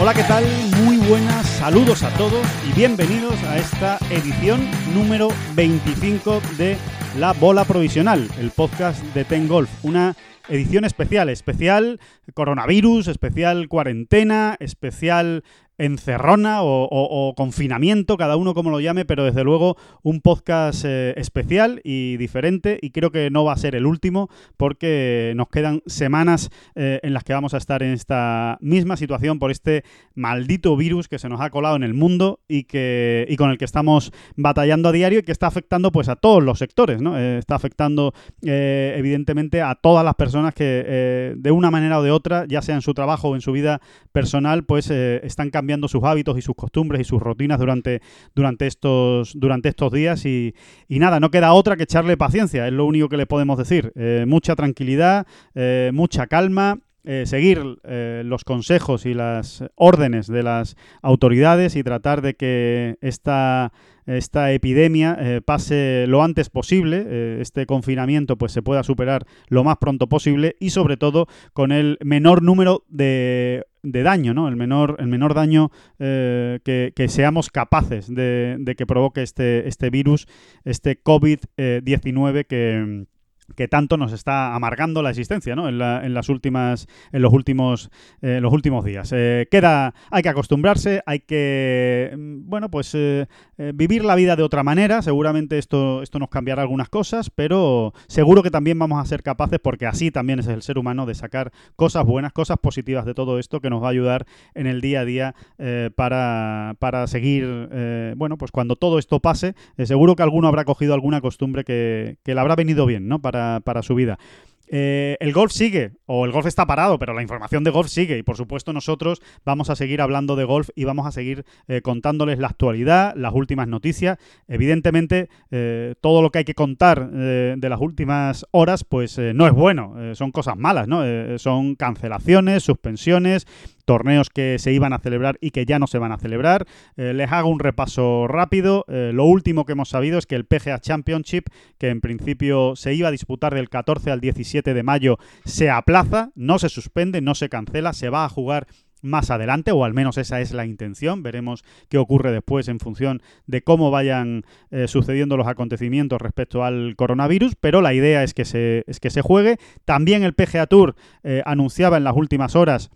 Hola, ¿qué tal? Muy buenas, saludos a todos y bienvenidos a esta edición número 25 de La Bola Provisional, el podcast de Ten Golf. Una edición especial, especial coronavirus, especial cuarentena, especial encerrona o, confinamiento, cada uno como lo llame, pero desde luego un podcast eh, especial y diferente y creo que no va a ser el último porque nos quedan semanas eh, en las que vamos a estar en esta misma situación por este maldito virus que se nos ha colado en el mundo y que y con el que estamos batallando a diario y que está afectando pues a todos los sectores, ¿no? Eh, está afectando evidentemente a todas las personas que de una manera o de otra, ya sea en su trabajo o en su vida personal, pues están cambiando sus hábitos y sus costumbres y sus rutinas durante, durante, estos, durante estos días y, nada, no queda otra que echarle paciencia, es lo único que le podemos decir. Eh, mucha tranquilidad, eh, mucha calma. eh, seguir los consejos y las órdenes de las autoridades y tratar de que esta, esta epidemia pase lo antes posible, este confinamiento pues se pueda superar lo más pronto posible y sobre todo con el menor número de, de daño, ¿no? El menor, el menor daño eh, que, que seamos capaces de, de que provoque este, este virus, este COVID-19 que que tanto nos está amargando la existencia ¿no? en, la- en las últimas en los últimos eh, los últimos días Eh, queda hay que acostumbrarse hay que mm, bueno pues eh, vivir la vida de otra manera seguramente esto esto nos cambiará algunas cosas pero seguro que también vamos a ser capaces porque así también es el ser humano de sacar cosas buenas cosas positivas de todo esto que nos va a ayudar en el día a día para, para seguir bueno pues cuando todo esto pase seguro que alguno habrá cogido alguna costumbre que, que le habrá venido bien ¿no? para, para su vida. Eh, el golf sigue, o el golf está parado, pero la información de golf sigue y por supuesto nosotros vamos a seguir hablando de golf y vamos a seguir eh, contándoles la actualidad, las últimas noticias. Evidentemente, eh, todo lo que hay que contar de las últimas horas, pues no es bueno, son cosas malas, ¿no? Son cancelaciones, suspensiones, torneos que se iban a celebrar y que ya no se van a celebrar. Eh, les hago un repaso rápido. Eh, lo último que hemos sabido es que el PGA Championship, que en principio se iba a disputar del 14 al 17 de mayo, se aplaza, no se suspende, no se cancela, se va a jugar más adelante, o al menos esa es la intención. Veremos qué ocurre después en función de cómo vayan eh, sucediendo los acontecimientos respecto al coronavirus, pero la idea es que se, es que se juegue. También el PGA Tour anunciaba en las últimas horas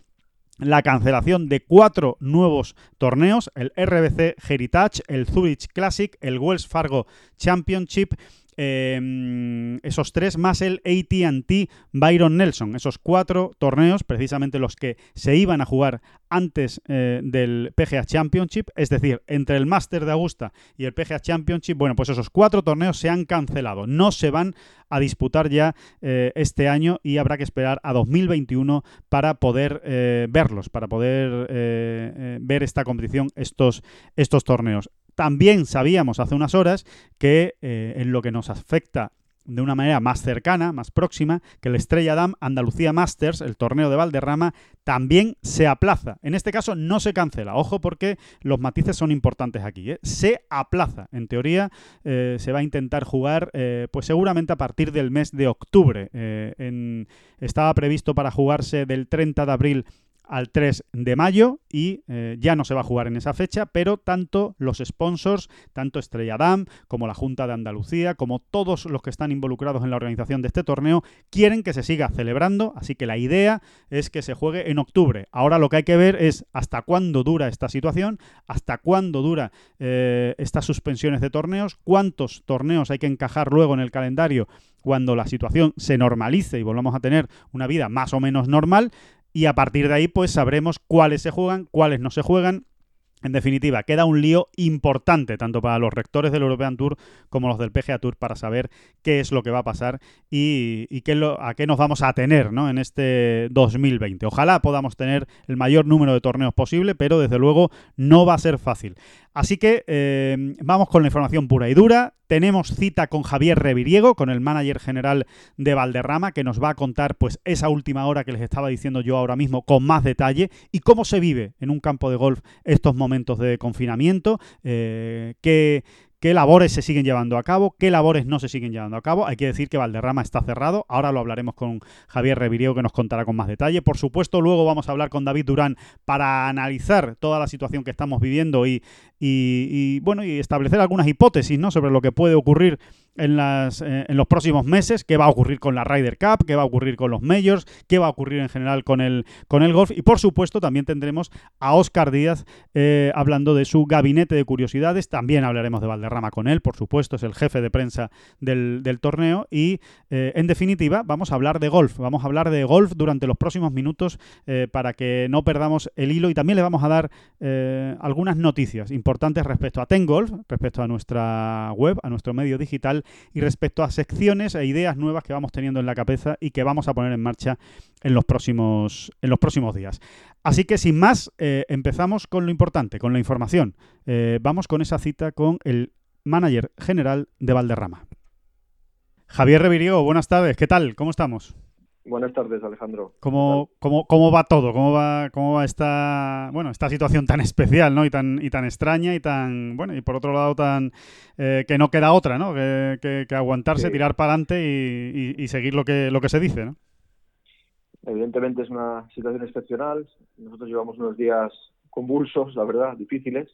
la cancelación de cuatro nuevos torneos, el RBC Heritage, el Zurich Classic, el Wells Fargo Championship, eh, esos tres más el ATT Byron Nelson, esos cuatro torneos, precisamente los que se iban a jugar antes eh, del PGA Championship, es decir, entre el Master de Augusta y el PGA Championship, bueno, pues esos cuatro torneos se han cancelado, no se van a disputar ya eh, este año y habrá que esperar a 2021 para poder eh, verlos, para poder ver esta competición, estos, estos torneos. También sabíamos hace unas horas que eh, en lo que nos afecta de una manera más cercana, más próxima, que el Estrella Damm Andalucía Masters, el torneo de Valderrama, también se aplaza. En este caso no se cancela. Ojo porque los matices son importantes aquí. ¿eh? Se aplaza. En teoría eh, se va a intentar jugar pues seguramente a partir del mes de octubre. Estaba previsto para jugarse del 30 de abril al 3 de mayo y eh, ya no se va a jugar en esa fecha, pero tanto los sponsors, tanto Estrella Damm como la Junta de Andalucía, como todos los que están involucrados en la organización de este torneo, quieren que se siga celebrando, así que la idea es que se juegue en octubre. Ahora lo que hay que ver es hasta cuándo dura esta situación, hasta cuándo dura eh, estas suspensiones de torneos, cuántos torneos hay que encajar luego en el calendario cuando la situación se normalice y volvamos a tener una vida más o menos normal y a partir de ahí pues sabremos cuáles se juegan, cuáles no se juegan En definitiva, queda un lío importante tanto para los rectores del European Tour como los del PGA Tour para saber qué es lo que va a pasar y, qué lo, a qué nos vamos a tener ¿no? en este 2020. Ojalá podamos tener el mayor número de torneos posible, pero desde luego no va a ser fácil. Así que eh, vamos con la información pura y dura. Tenemos cita con Javier Reviriego, con el manager general de Valderrama, que nos va a contar pues esa última hora que les estaba diciendo yo ahora mismo con más detalle y cómo se vive en un campo de golf estos momentos de confinamiento, eh, qué labores se siguen llevando a cabo, qué labores no se siguen llevando a cabo. Hay que decir que Valderrama está cerrado. Ahora lo hablaremos con Javier Reviriego, que nos contará con más detalle. Por supuesto, luego vamos a hablar con David Durán para analizar toda la situación que estamos viviendo y, y, bueno, y establecer algunas hipótesis ¿no? sobre lo que puede ocurrir en, las, eh, en los próximos meses, qué va a ocurrir con la Ryder Cup, qué va a ocurrir con los Majors, qué va a ocurrir en general con el, con el golf. Y por supuesto también tendremos a Oscar Díaz eh, hablando de su gabinete de curiosidades. También hablaremos de Valderrama con él, por supuesto, es el jefe de prensa del, del torneo. Y eh, en definitiva vamos a hablar de golf. Vamos a hablar de golf durante los próximos minutos eh, para que no perdamos el hilo. Y también le vamos a dar algunas noticias importantes respecto a Ten Golf, respecto a nuestra web, a nuestro medio digital y respecto a secciones e ideas nuevas que vamos teniendo en la cabeza y que vamos a poner en marcha en los próximos, en los próximos días. Así que sin más, eh, empezamos con lo importante, con la información. Eh, vamos con esa cita con el manager general de Valderrama. Javier Reviriego, buenas tardes, ¿qué tal? ¿Cómo estamos? Buenas tardes, Alejandro. ¿Cómo, cómo, cómo va todo? ¿Cómo va, cómo va esta, bueno, esta situación tan especial, ¿no? Y tan, y tan extraña y tan, bueno, y por otro lado tan eh, que no queda otra, ¿no? Que, que, que aguantarse, Sí. tirar para adelante y, y- y seguir lo que, lo que se dice, ¿no? Evidentemente es una situación excepcional. Nosotros llevamos unos días convulsos, la verdad, difíciles.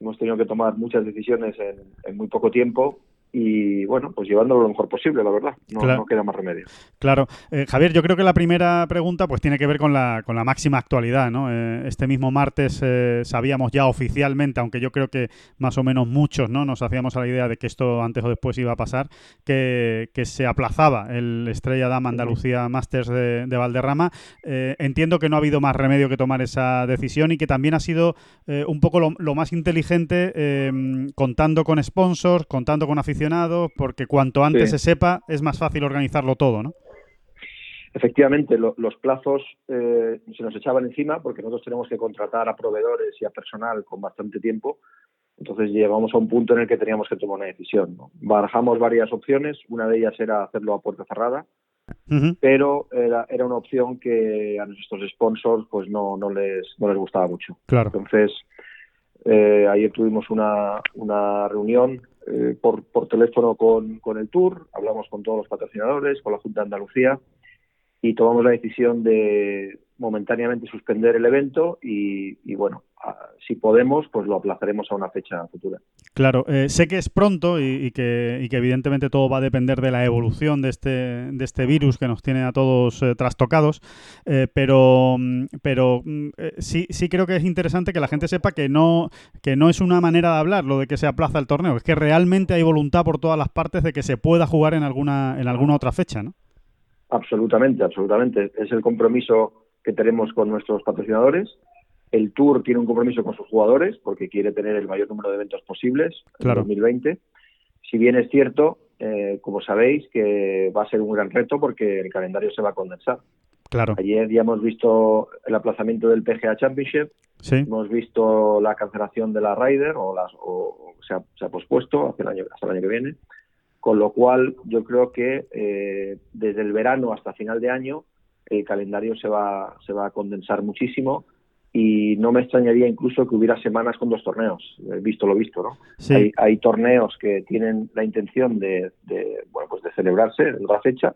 Hemos tenido que tomar muchas decisiones en, en muy poco tiempo y, bueno, pues llevándolo lo mejor posible, la verdad. No, Claro. no queda más remedio. Claro. Eh, Javier, yo creo que la primera pregunta pues tiene que ver con la, con la máxima actualidad, ¿no? Eh, este mismo martes eh, sabíamos ya oficialmente, aunque yo creo que más o menos muchos, ¿no? Nos hacíamos a la idea de que esto antes o después iba a pasar, que, que se aplazaba el Estrella Dama Andalucía Masters de, de Valderrama. Eh, entiendo que no ha habido más remedio que tomar esa decisión y que también ha sido un poco lo, lo más inteligente contando con sponsors, contando con aficionados, porque cuanto antes Sí. se sepa es más fácil organizarlo todo, ¿no? Efectivamente, lo- los plazos eh, se nos echaban encima porque nosotros tenemos que contratar a proveedores y a personal con bastante tiempo. Entonces llegamos a un punto en el que teníamos que tomar una decisión. ¿no? Barajamos varias opciones. Una de ellas era hacerlo a puerta cerrada, pero era, era una opción que a nuestros sponsors pues no, no, les, no les gustaba mucho. Claro. Entonces, eh, ayer tuvimos una, una reunión eh, por, teléfono con, con el Tour, hablamos con todos los patrocinadores, con la Junta de Andalucía y tomamos la decisión de momentáneamente suspender el evento y, y bueno, si podemos, pues lo aplazaremos a una fecha futura. Claro, eh, sé que es pronto y, y que, y que evidentemente todo va a depender de la evolución de este, de este virus que nos tiene a todos eh, trastocados, eh, pero, mm, pero mm, sí, sí creo que es interesante que la gente sepa que no, que no es una manera de hablar lo de que se aplaza el torneo, es que realmente hay voluntad por todas las partes de que se pueda jugar en alguna, en alguna otra fecha, ¿no? Absolutamente, absolutamente. Es el compromiso que tenemos con nuestros patrocinadores. El Tour tiene un compromiso con sus jugadores porque quiere tener el mayor número de eventos posibles Claro. en 2020. Si bien es cierto, eh, como sabéis, que va a ser un gran reto porque el calendario se va a condensar. Claro, Ayer ya hemos visto el aplazamiento del PGA Championship, sí, hemos visto la cancelación de la Ryder o, las, o o se, ha, se ha pospuesto hasta el, año, hasta el año que viene. Con lo cual, yo creo que eh, desde el verano hasta final de año el calendario se va, se va a condensar muchísimo y no me extrañaría incluso que hubiera semanas con dos torneos, eh, visto lo visto, ¿no? sí. Hay, hay torneos que tienen la intención de, de, bueno, pues de celebrarse en otra fecha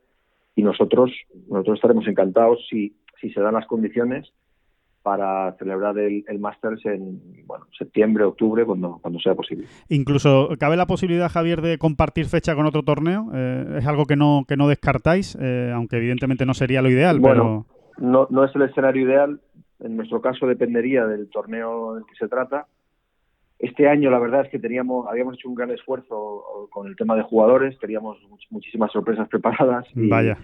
y nosotros, nosotros estaremos encantados si, si se dan las condiciones para celebrar el, el Masters en bueno, septiembre, octubre, cuando, cuando sea posible. Incluso cabe la posibilidad, Javier, de compartir fecha con otro torneo. Eh, es algo que no, que no descartáis, eh, aunque evidentemente no sería lo ideal, Bueno, no, no es el escenario ideal. En nuestro caso dependería del torneo del que se trata. Este año la verdad es que teníamos, habíamos hecho un gran esfuerzo con el tema de jugadores, teníamos much- muchísimas sorpresas preparadas pero y, vaya.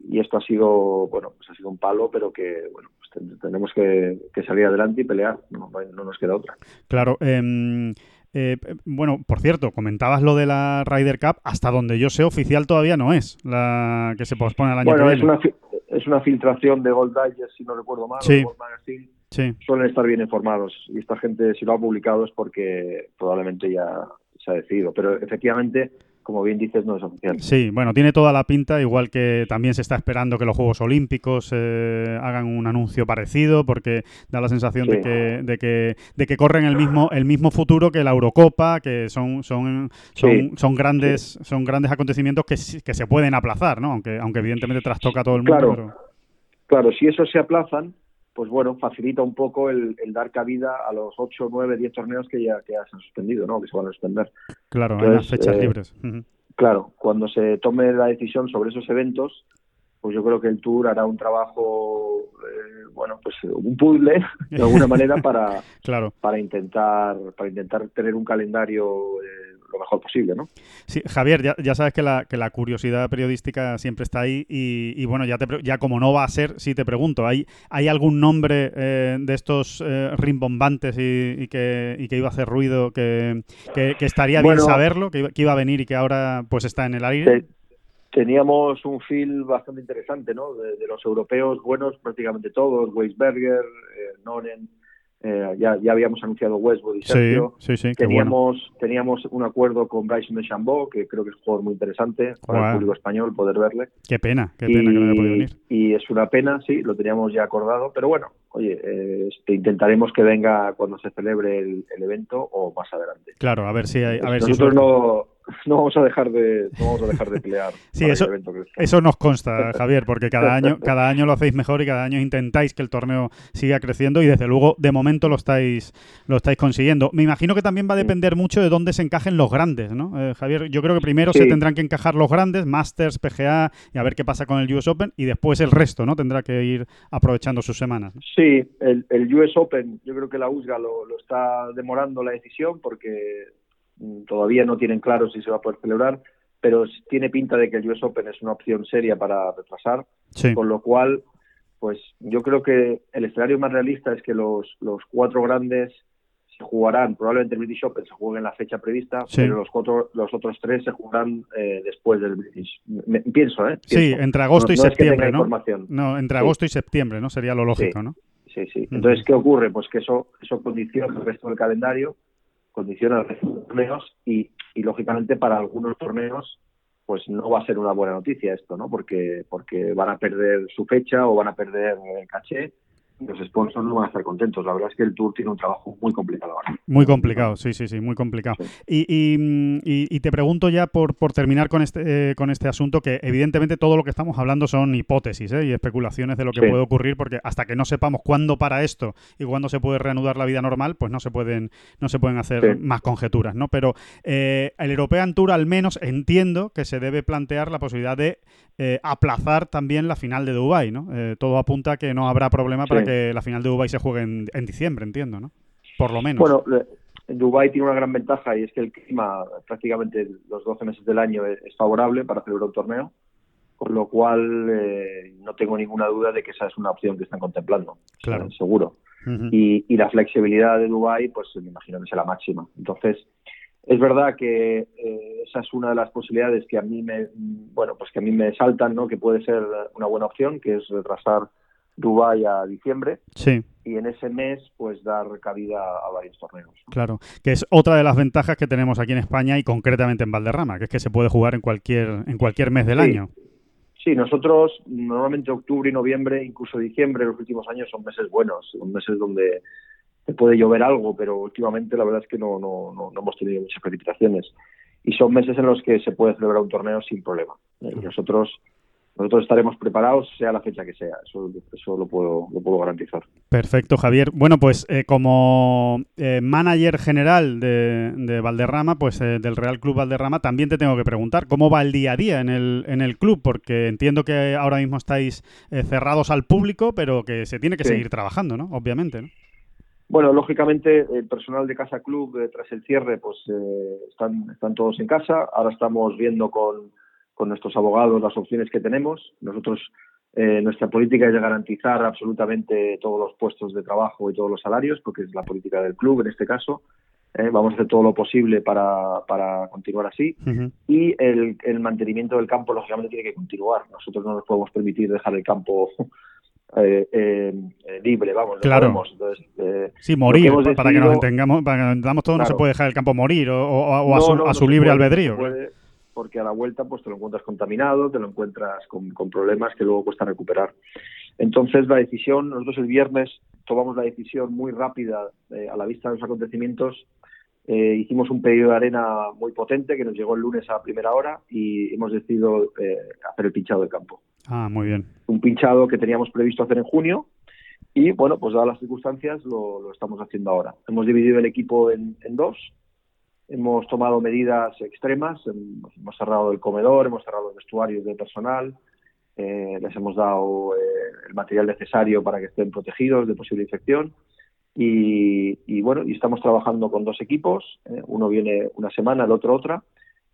y esto ha sido, bueno, pues ha sido un palo, pero que bueno, tenemos que, que, salir adelante y pelear, no, no nos queda otra. Claro. Eh, eh, bueno, por cierto, comentabas lo de la Ryder Cup, hasta donde yo sé, oficial todavía no es la que se pospone al año bueno, que es Una, es una filtración de Gold Digest, si no recuerdo mal, sí. Gold Magazine. Sí. Suelen estar bien informados y esta gente, si lo ha publicado, es porque probablemente ya se ha decidido. Pero efectivamente, como bien dices, no es oficial. Sí, bueno, tiene toda la pinta, igual que también se está esperando que los Juegos Olímpicos eh, hagan un anuncio parecido, porque da la sensación Sí. de, que, de, que, de que corren el mismo, el mismo futuro que la Eurocopa, que son, son, son, Sí, son grandes, son grandes acontecimientos que, que se pueden aplazar, ¿no? Aunque, aunque evidentemente trastoca a todo el mundo. Claro. pero- Claro, si eso se aplazan, pues bueno, facilita un poco el, el dar cabida a los 8, 9, 10 torneos que ya, que ya se han suspendido, ¿no? Que se van a suspender. claro, Entonces, unas fechas eh, libres. Claro, cuando se tome la decisión sobre esos eventos, pues yo creo que el Tour hará un trabajo, eh, bueno, pues un puzzle, de alguna manera, para, Claro. para intentar para intentar tener un calendario eh, lo mejor posible, ¿no? Sí, Javier, ya, ya sabes que la, que la curiosidad periodística siempre está ahí y, y bueno, ya, te, ya como no va a ser, sí te pregunto, ¿hay, hay algún nombre eh, de estos eh, rimbombantes y, y que, y que iba a hacer ruido que, que- que estaría bien saberlo, que iba, que iba a venir y que ahora pues está en el aire? Te- teníamos un feel bastante interesante, ¿no? De, de los europeos buenos, prácticamente todos, Weisberger, eh, Noren, eh, ya, ya habíamos anunciado Westwood y Sí, Sergio. sí, sí, bueno. Teníamos, teníamos un acuerdo con Bryson de Chambó, que creo que es un jugador muy interesante para el público español poder verle. Qué pena, qué pena que no haya podido venir. y es una pena, sí, lo teníamos ya acordado, pero bueno, oye, eh, este, intentaremos que venga cuando se celebre el, el evento o más adelante. Claro, a ver si hay, a ver si Nosotros suerte. no, no vamos a dejar de, no vamos a dejar de pelear. Sí, eso- el evento. Eso nos consta, Javier, porque cada año, cada año lo hacéis mejor y cada año intentáis que el torneo siga creciendo y desde luego de momento lo estáis, lo estáis consiguiendo. Me imagino que también va a depender mucho de dónde se encajen los grandes, ¿no? Eh, Javier, yo creo que primero se tendrán que encajar los grandes, Masters, PGA y a ver qué pasa con el US Open y después el resto, ¿no? Tendrá que ir aprovechando sus semanas. ¿no? Sí, el, el US Open, yo creo que la USGA lo, lo está demorando la decisión porque todavía no tienen claro si se va a poder celebrar, pero tiene pinta de que el US Open es una opción seria para retrasar, Sí, con lo cual, pues yo creo que el escenario más realista es que los, los cuatro grandes se jugarán, probablemente el British Open se juegue en la fecha prevista, Sí. pero los cuatro, los otros tres se jugarán eh, después del British. Me- pienso, ¿eh? sí, entre agosto No- y no es que tenga septiembre, ¿no? No, entre Sí. agosto y septiembre, ¿no? Sería lo lógico, Sí. ¿no? Sí, sí. Entonces, ¿qué ocurre? Pues que eso, eso condiciona el resto del calendario, condiciona de torneos y, y, lógicamente, para algunos torneos, pues no va a ser una buena noticia esto, ¿no? Porque, porque van a perder su fecha o van a perder el caché los sponsors no van a estar contentos. La verdad es que el Tour tiene un trabajo muy complicado ahora. Muy complicado, sí, sí, sí, muy complicado. Y, y, y- y te pregunto ya por, por terminar con este, eh, con este asunto, que evidentemente todo lo que estamos hablando son hipótesis ¿eh? y especulaciones de lo que Sí. puede ocurrir, porque hasta que no sepamos cuándo para esto y cuándo se puede reanudar la vida normal, pues no se pueden, no se pueden hacer Sí. más conjeturas, ¿no? Pero eh, el European Tour al menos entiendo que se debe plantear la posibilidad de eh, aplazar también la final de Dubái, ¿no? Eh, todo apunta a que no habrá problema para. Que la final de Dubái se juegue en, en diciembre, entiendo, ¿no? Por lo menos. Bueno, Dubái tiene una gran ventaja y es que el clima prácticamente los 12 meses del año es, favorable para celebrar un torneo, con lo cual eh, no tengo ninguna duda de que esa es una opción que están contemplando, Claro. eh, seguro. Y, y la flexibilidad de Dubái, pues me imagino que es la máxima. Entonces, es verdad que eh, esa es una de las posibilidades que a mí me, bueno, pues que a mí me saltan, ¿no? Que puede ser una buena opción, que es retrasar Dubái a diciembre Sí, y en ese mes, pues dar cabida a varios torneos. claro. Que es otra de las ventajas que tenemos aquí en España y concretamente en Valderrama, que es que se puede jugar en cualquier, en cualquier mes del Sí. año. Sí, nosotros normalmente octubre y noviembre, incluso diciembre, los últimos años son meses buenos, son meses donde te puede llover algo, pero últimamente la verdad es que no, no, no, no hemos tenido muchas precipitaciones. Y son meses en los que se puede celebrar un torneo sin problema. Y nosotros nosotros estaremos preparados, sea la fecha que sea. Eso, eso lo, puedo, lo puedo garantizar. Perfecto, Javier. Bueno, pues eh, como eh, manager general de, de Valderrama, pues eh, del Real Club Valderrama, también te tengo que preguntar cómo va el día a día en el, en el club, porque entiendo que ahora mismo estáis eh, cerrados al público, pero que se tiene que Sí. seguir trabajando, ¿no? Obviamente, ¿no? Bueno, lógicamente el personal de Casa Club tras el cierre pues están, están todos en casa. Ahora estamos viendo con, con nuestros abogados las opciones que tenemos. Nosotros Eh, nuestra política es de garantizar absolutamente todos los puestos de trabajo y todos los salarios, porque es la política del club en este caso. Eh, vamos a hacer todo lo posible para, para continuar así. Y el, el mantenimiento del campo, lógicamente, tiene que continuar. Nosotros no nos podemos permitir dejar el campo eh, eh, libre, vamos, Claro. Entonces, eh, Sí, morir, para que nos entendamos, para que nos entendamos todos, no se puede dejar el campo morir o, o- o a No, su, no, a su libre puede, albedrío. puede, porque a la vuelta pues te lo encuentras contaminado, te lo encuentras con, con problemas que luego cuesta recuperar. Entonces la decisión, nosotros el viernes tomamos la decisión muy rápida eh, a la vista de los acontecimientos. Eh, hicimos un pedido de arena muy potente que nos llegó el lunes a primera hora y hemos decidido eh, hacer el pinchado del campo. Ah, muy bien. Un pinchado que teníamos previsto hacer en junio y bueno, pues dadas las circunstancias lo, lo estamos haciendo ahora. Hemos dividido el equipo en, en dos, hemos tomado medidas extremas, hem- hemos cerrado el comedor, hemos cerrado los vestuarios de personal, eh, les hemos dado eh, el material necesario para que estén protegidos de posible infección y, y, bueno, y estamos trabajando con dos equipos, eh, uno viene una semana, el otro otra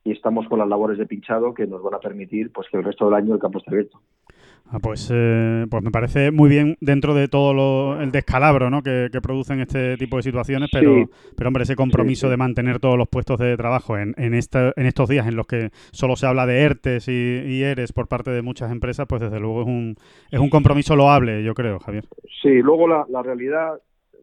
y estamos con las labores de pinchado que nos van a permitir pues que el resto del año el campo esté abierto. Ah, pues, eh, pues me parece muy bien dentro de todo lo- el descalabro ¿no? que, que producen este tipo de situaciones, pero, Sí. pero hombre, ese compromiso Sí, sí. de mantener todos los puestos de trabajo en, en, esta, en estos días en los que solo se habla de ERTES y, y ERES por parte de muchas empresas, pues desde luego es un, es un compromiso loable, yo creo, Javier. Sí, luego la, la realidad,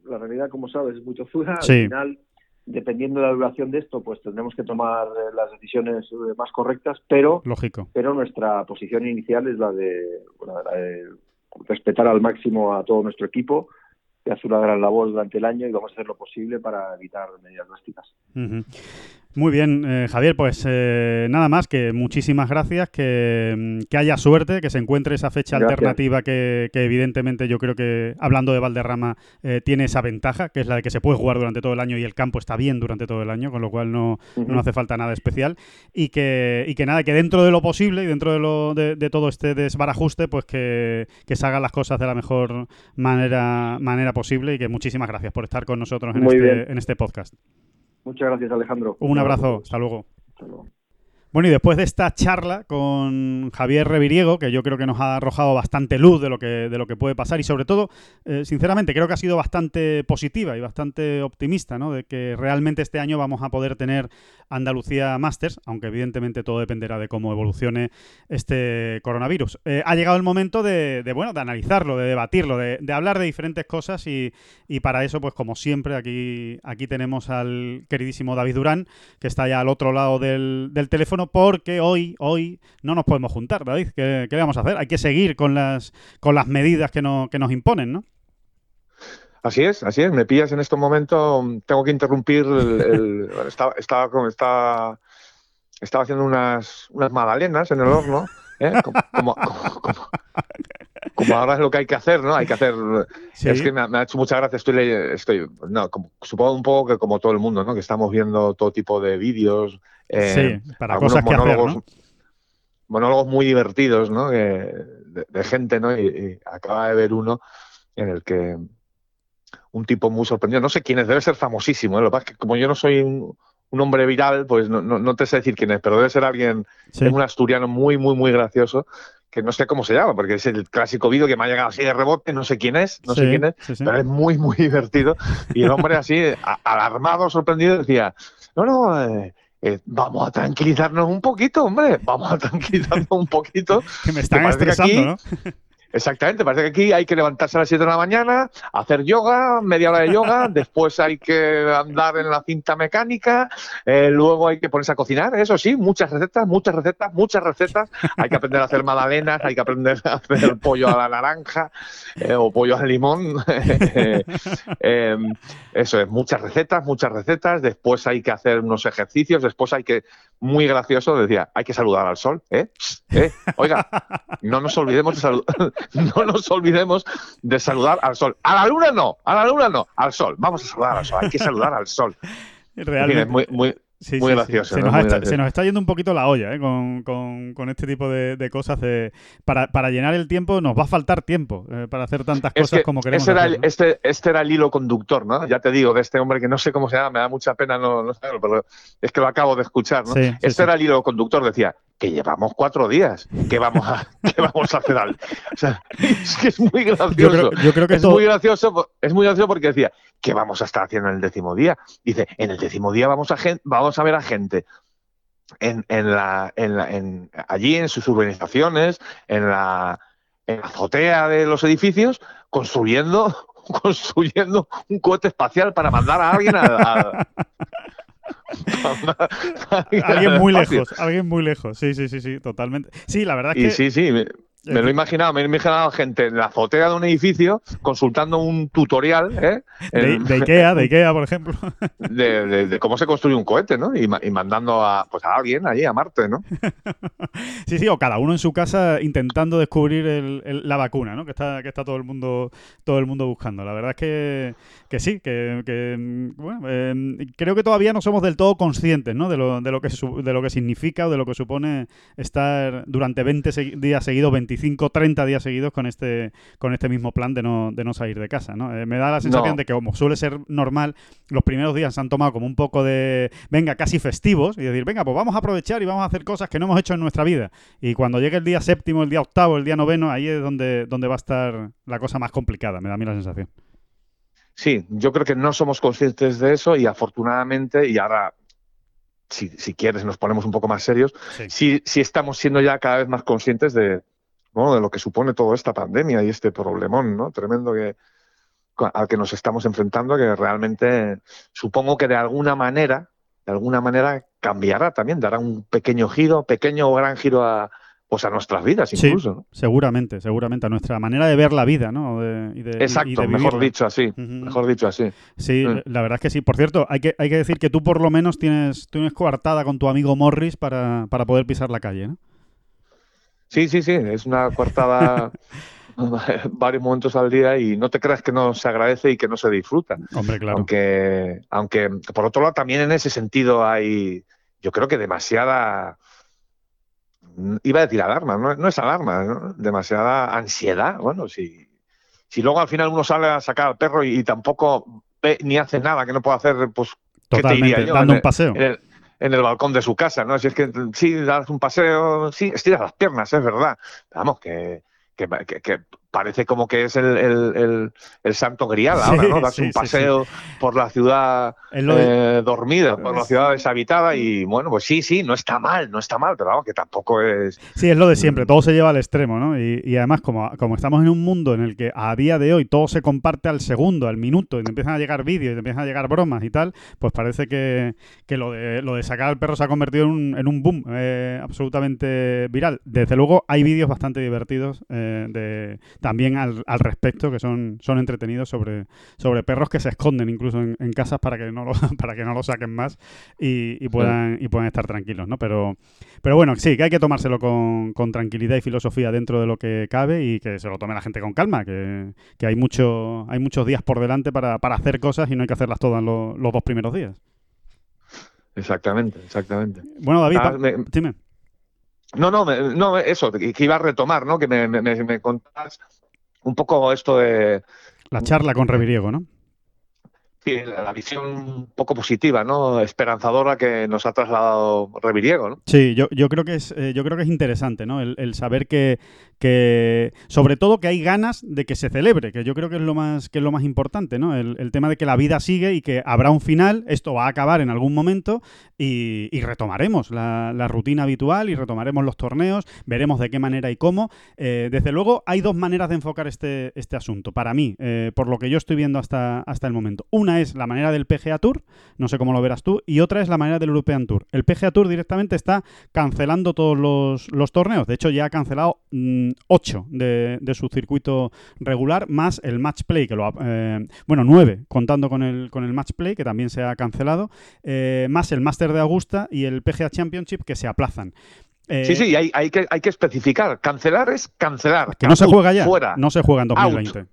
la realidad, como sabes, es muy tozuda. Al final, dependiendo de la duración de esto, pues tendremos que tomar eh, las decisiones eh, más correctas, pero, Lógico. pero nuestra posición inicial es la de, bueno, la de respetar al máximo a todo nuestro equipo, que hace una gran labor durante el año y vamos a hacer lo posible para evitar medidas drásticas. Muy bien, eh, Javier, pues eh, nada más, que muchísimas gracias, que, mm, que haya suerte, que se encuentre esa fecha Gracias. alternativa que, que evidentemente yo creo que, hablando de Valderrama, eh, tiene esa ventaja, que es la de que se puede jugar durante todo el año y el campo está bien durante todo el año, con lo cual no, no hace falta nada especial. Y que, y que nada, que dentro de lo posible y dentro de, lo, de, de todo este desbarajuste, pues que, que se hagan las cosas de la mejor manera, manera posible y que muchísimas gracias por estar con nosotros en, Muy este, bien. en este podcast. Muchas gracias, Alejandro. Un abrazo, hasta luego. Hasta luego. Bueno, y después de esta charla con Javier Reviriego, que yo creo que nos ha arrojado bastante luz de lo que, de lo que puede pasar y sobre todo, eh, sinceramente, creo que ha sido bastante positiva y bastante optimista, ¿no? De que realmente este año vamos a poder tener Andalucía Masters, aunque evidentemente todo dependerá de cómo evolucione este coronavirus. Eh, ha llegado el momento de, bueno, de analizarlo, de debatirlo, de, de hablar de diferentes cosas y, y para eso, pues como siempre, aquí, aquí tenemos al queridísimo David Durán, que está ya al otro lado del, del teléfono, porque hoy, hoy no nos podemos juntar, David. ¿Qué, vamos a hacer? Hay que seguir con las, con las medidas que, no, que nos imponen, ¿no? Así es, así es. Me pillas en este momento. Tengo que interrumpir. El, estaba, estaba, estaba, estaba haciendo unas, unas magdalenas en el horno. ¿eh? Como, como, como- como ahora es lo que hay que hacer, ¿no? Hay que hacer. Sí. Es que me ha, me ha hecho mucha gracia. Estoy, estoy no, supongo un poco que como todo el mundo, ¿no? Que estamos viendo todo tipo de vídeos. Eh, sí, para cosas que hacer, monólogos, ¿no? monólogos muy divertidos, ¿no? De, de gente, ¿no? Y, y acaba de ver uno en el que un tipo muy sorprendido, no sé quién es, debe ser famosísimo, ¿eh? Lo que pasa es que como yo no soy un, un hombre viral, pues no, no, no te sé decir quién es, pero debe ser alguien, Sí. es un asturiano muy, muy, muy gracioso, que no sé cómo se llama, porque es el clásico vídeo que me ha llegado así de rebote, no sé quién es, no Sí, sé quién es, sí, sí. pero es muy, muy divertido. Y el hombre así, alarmado, sorprendido, decía, no, no, eh, eh, vamos a tranquilizarnos un poquito, hombre, vamos a tranquilizarnos un poquito. Que me están que estresando, aquí- ¿no? Exactamente, parece que aquí hay que levantarse a las 7 de la mañana, hacer yoga, media hora de yoga, después hay que andar en la cinta mecánica, eh, luego hay que ponerse a cocinar, eso sí, muchas recetas, muchas recetas, muchas recetas, hay que aprender a hacer magdalenas, hay que aprender a hacer pollo a la naranja eh, o pollo al limón, Eh, eso es, muchas recetas, muchas recetas, después hay que hacer unos ejercicios, después hay que, muy gracioso, decía, hay que saludar al sol, ¿eh? ¿Eh? Oiga, no nos olvidemos de saludar. no nos olvidemos de saludar al sol. A la luna no, a la luna no, al sol. Vamos a saludar al sol, hay que saludar al sol. En fin, Realmente. es muy, muy, Sí, Muy sí, sí. gracioso, Se, ¿no? nos Muy está, gracioso. se nos está yendo un poquito la olla ¿eh? con, con- con este tipo de, de cosas. de- para, para llenar el tiempo nos va a faltar tiempo eh, para hacer tantas Es cosas que como queremos ese era, hacer, el, ¿no? este, este era el hilo conductor, ¿no? Ya te digo, de este hombre que no sé cómo se llama, me da mucha pena no, no saberlo, pero es que lo acabo de escuchar, ¿no? Este era el hilo conductor, decía, que llevamos cuatro días. ¿Qué vamos a, qué vamos a hacer? al- O sea, es que es muy gracioso. Yo creo, yo creo que es todo- muy gracioso, es muy gracioso porque decía, ¿qué vamos a estar haciendo en el décimo día? Dice, en el décimo día vamos a, gen- vamos a ver a gente en, en la, en la- en- allí en sus urbanizaciones, en la, en la azotea de los edificios, construyendo, construyendo un cohete espacial para mandar a alguien a alguien al Alguien muy lejos, alguien muy lejos. Sí, sí, sí, sí, totalmente. Sí, la verdad es Y que. sí, sí, me, lo he imaginado, me he imaginado gente en la azotea de un edificio consultando un tutorial ¿eh? De, de Ikea, de Ikea, por ejemplo. de, de- de cómo se construye un cohete, ¿no? Y, ma- y mandando a, pues a alguien allí, a Marte, ¿no? Sí, sí, o cada uno en su casa intentando descubrir el- el- la vacuna, ¿no? Que está, que está todo el mundo, todo el mundo buscando. La verdad es que, que sí, que, que, bueno, eh, creo que todavía no somos del todo conscientes, ¿no? De lo, de lo que su- de lo que significa o de lo que supone estar durante 20 segui- días seguidos, 25, 30 días seguidos con este, con este mismo plan de no, de no salir de casa, ¿no? Eh, me da la sensación No. de que como suele ser normal, los primeros días se han tomado como un poco de, venga, casi festivos, y decir, venga, pues vamos a aprovechar y vamos a hacer cosas que no hemos hecho en nuestra vida. Y cuando llegue el día séptimo, el día octavo, el día noveno, ahí es donde, donde va a estar la cosa más complicada, me da a mí la sensación. Sí, yo creo que no somos conscientes de eso y afortunadamente, y ahora, si, si quieres, nos ponemos un poco más serios, Sí. sí, sí estamos siendo ya cada vez más conscientes de, bueno, de lo que supone toda esta pandemia y este problemón, ¿no? Tremendo que al que nos estamos enfrentando, que realmente supongo que de alguna manera, de alguna manera cambiará también, dará un pequeño giro, pequeño o gran giro a, pues a nuestras vidas Sí. incluso. ¿no? Seguramente, seguramente, a nuestra manera de ver la vida, ¿no? De- y de- y- y Exacto, de mejor dicho así, mejor dicho así. Sí, la verdad es que sí. Por cierto, hay que, hay que decir que tú por lo menos tienes, tienes coartada con tu amigo Morris para, para poder pisar la calle, ¿no? Sí, sí, sí, es una coartada varios momentos al día y no te creas que no se agradece y que no se disfruta. Hombre, claro. Aunque, aunque por otro lado también en ese sentido hay, yo creo que demasiada, iba a decir alarma, no, no es alarma, ¿no? demasiada ansiedad. Bueno, si, si luego al final uno sale a sacar al perro y, y tampoco ve ni hace nada que no pueda hacer, pues, ¿qué te diría Totalmente, yo? dando En un paseo. en el, en el balcón de su casa, ¿no? Si es que sí, das un paseo, sí, estiras las piernas, es verdad. Vamos, que, que, que- que parece como que es el, el, el- el santo grial Sí, ahora, ¿no? Das sí, un sí, paseo por la ciudad de- eh, dormida, por la ciudad deshabitada y bueno, pues sí, sí, no está mal, no está mal, pero vamos, que tampoco es... Sí, es lo de siempre, Mm. todo se lleva al extremo, ¿no? Y, y además, como, como estamos en un mundo en el que a día de hoy todo se comparte al segundo, al minuto, y te empiezan a llegar vídeos y te empiezan a llegar bromas y tal, pues parece que, que lo, de, lo de sacar al perro se ha convertido en un, en un boom eh, absolutamente viral. Desde luego, hay vídeos bastante divertidos eh, de, también al, al respecto, que son, son entretenidos sobre, sobre perros que se esconden incluso en, en casas para que no lo, para que no lo saquen más y, y puedan, y puedan estar tranquilos, ¿no? Pero, pero bueno, sí, que hay que tomárselo con, con tranquilidad y filosofía dentro de lo que cabe y que se lo tome la gente con calma, que, que hay, mucho, hay muchos días por delante para, para hacer cosas y no hay que hacerlas todas lo- los dos primeros días. Exactamente, exactamente. Bueno, David, Ah, me- dime. No, no, no, eso, que iba a retomar, ¿no? Que me, me, me- contabas un poco esto de La charla con Reviriego, ¿no? Sí, la visión un poco positiva, ¿no? Esperanzadora que nos ha trasladado Reviriego, ¿no? Sí, yo, yo creo que es eh, yo creo que es interesante, ¿no? El, saber que, que sobre todo que hay ganas de que se celebre, que yo creo que es lo más que es lo más importante, ¿no? El, el tema de que la vida sigue y que habrá un final, esto va a acabar en algún momento y, y retomaremos la, la rutina habitual y retomaremos los torneos, veremos de qué manera y cómo. Eh, desde luego hay dos maneras de enfocar este, este asunto. Para mí, eh, por lo que yo estoy viendo hasta, hasta el momento. Una es la manera del PGA Tour, no sé cómo lo verás tú, y otra es la manera del European Tour. El PGA Tour directamente está cancelando todos los, los torneos. De hecho, ya ha cancelado 8 de, de su circuito regular, más el match play, que lo ha, eh, bueno, 9, contando con el, con el match play, que también se ha cancelado, eh, más el Master de Augusta y el PGA Championship, que se aplazan. Eh, Sí, sí, hay, hay, que, hay que especificar. Cancelar es cancelar. Que no se juega ya. Fuera. No se juega en 2020. Out,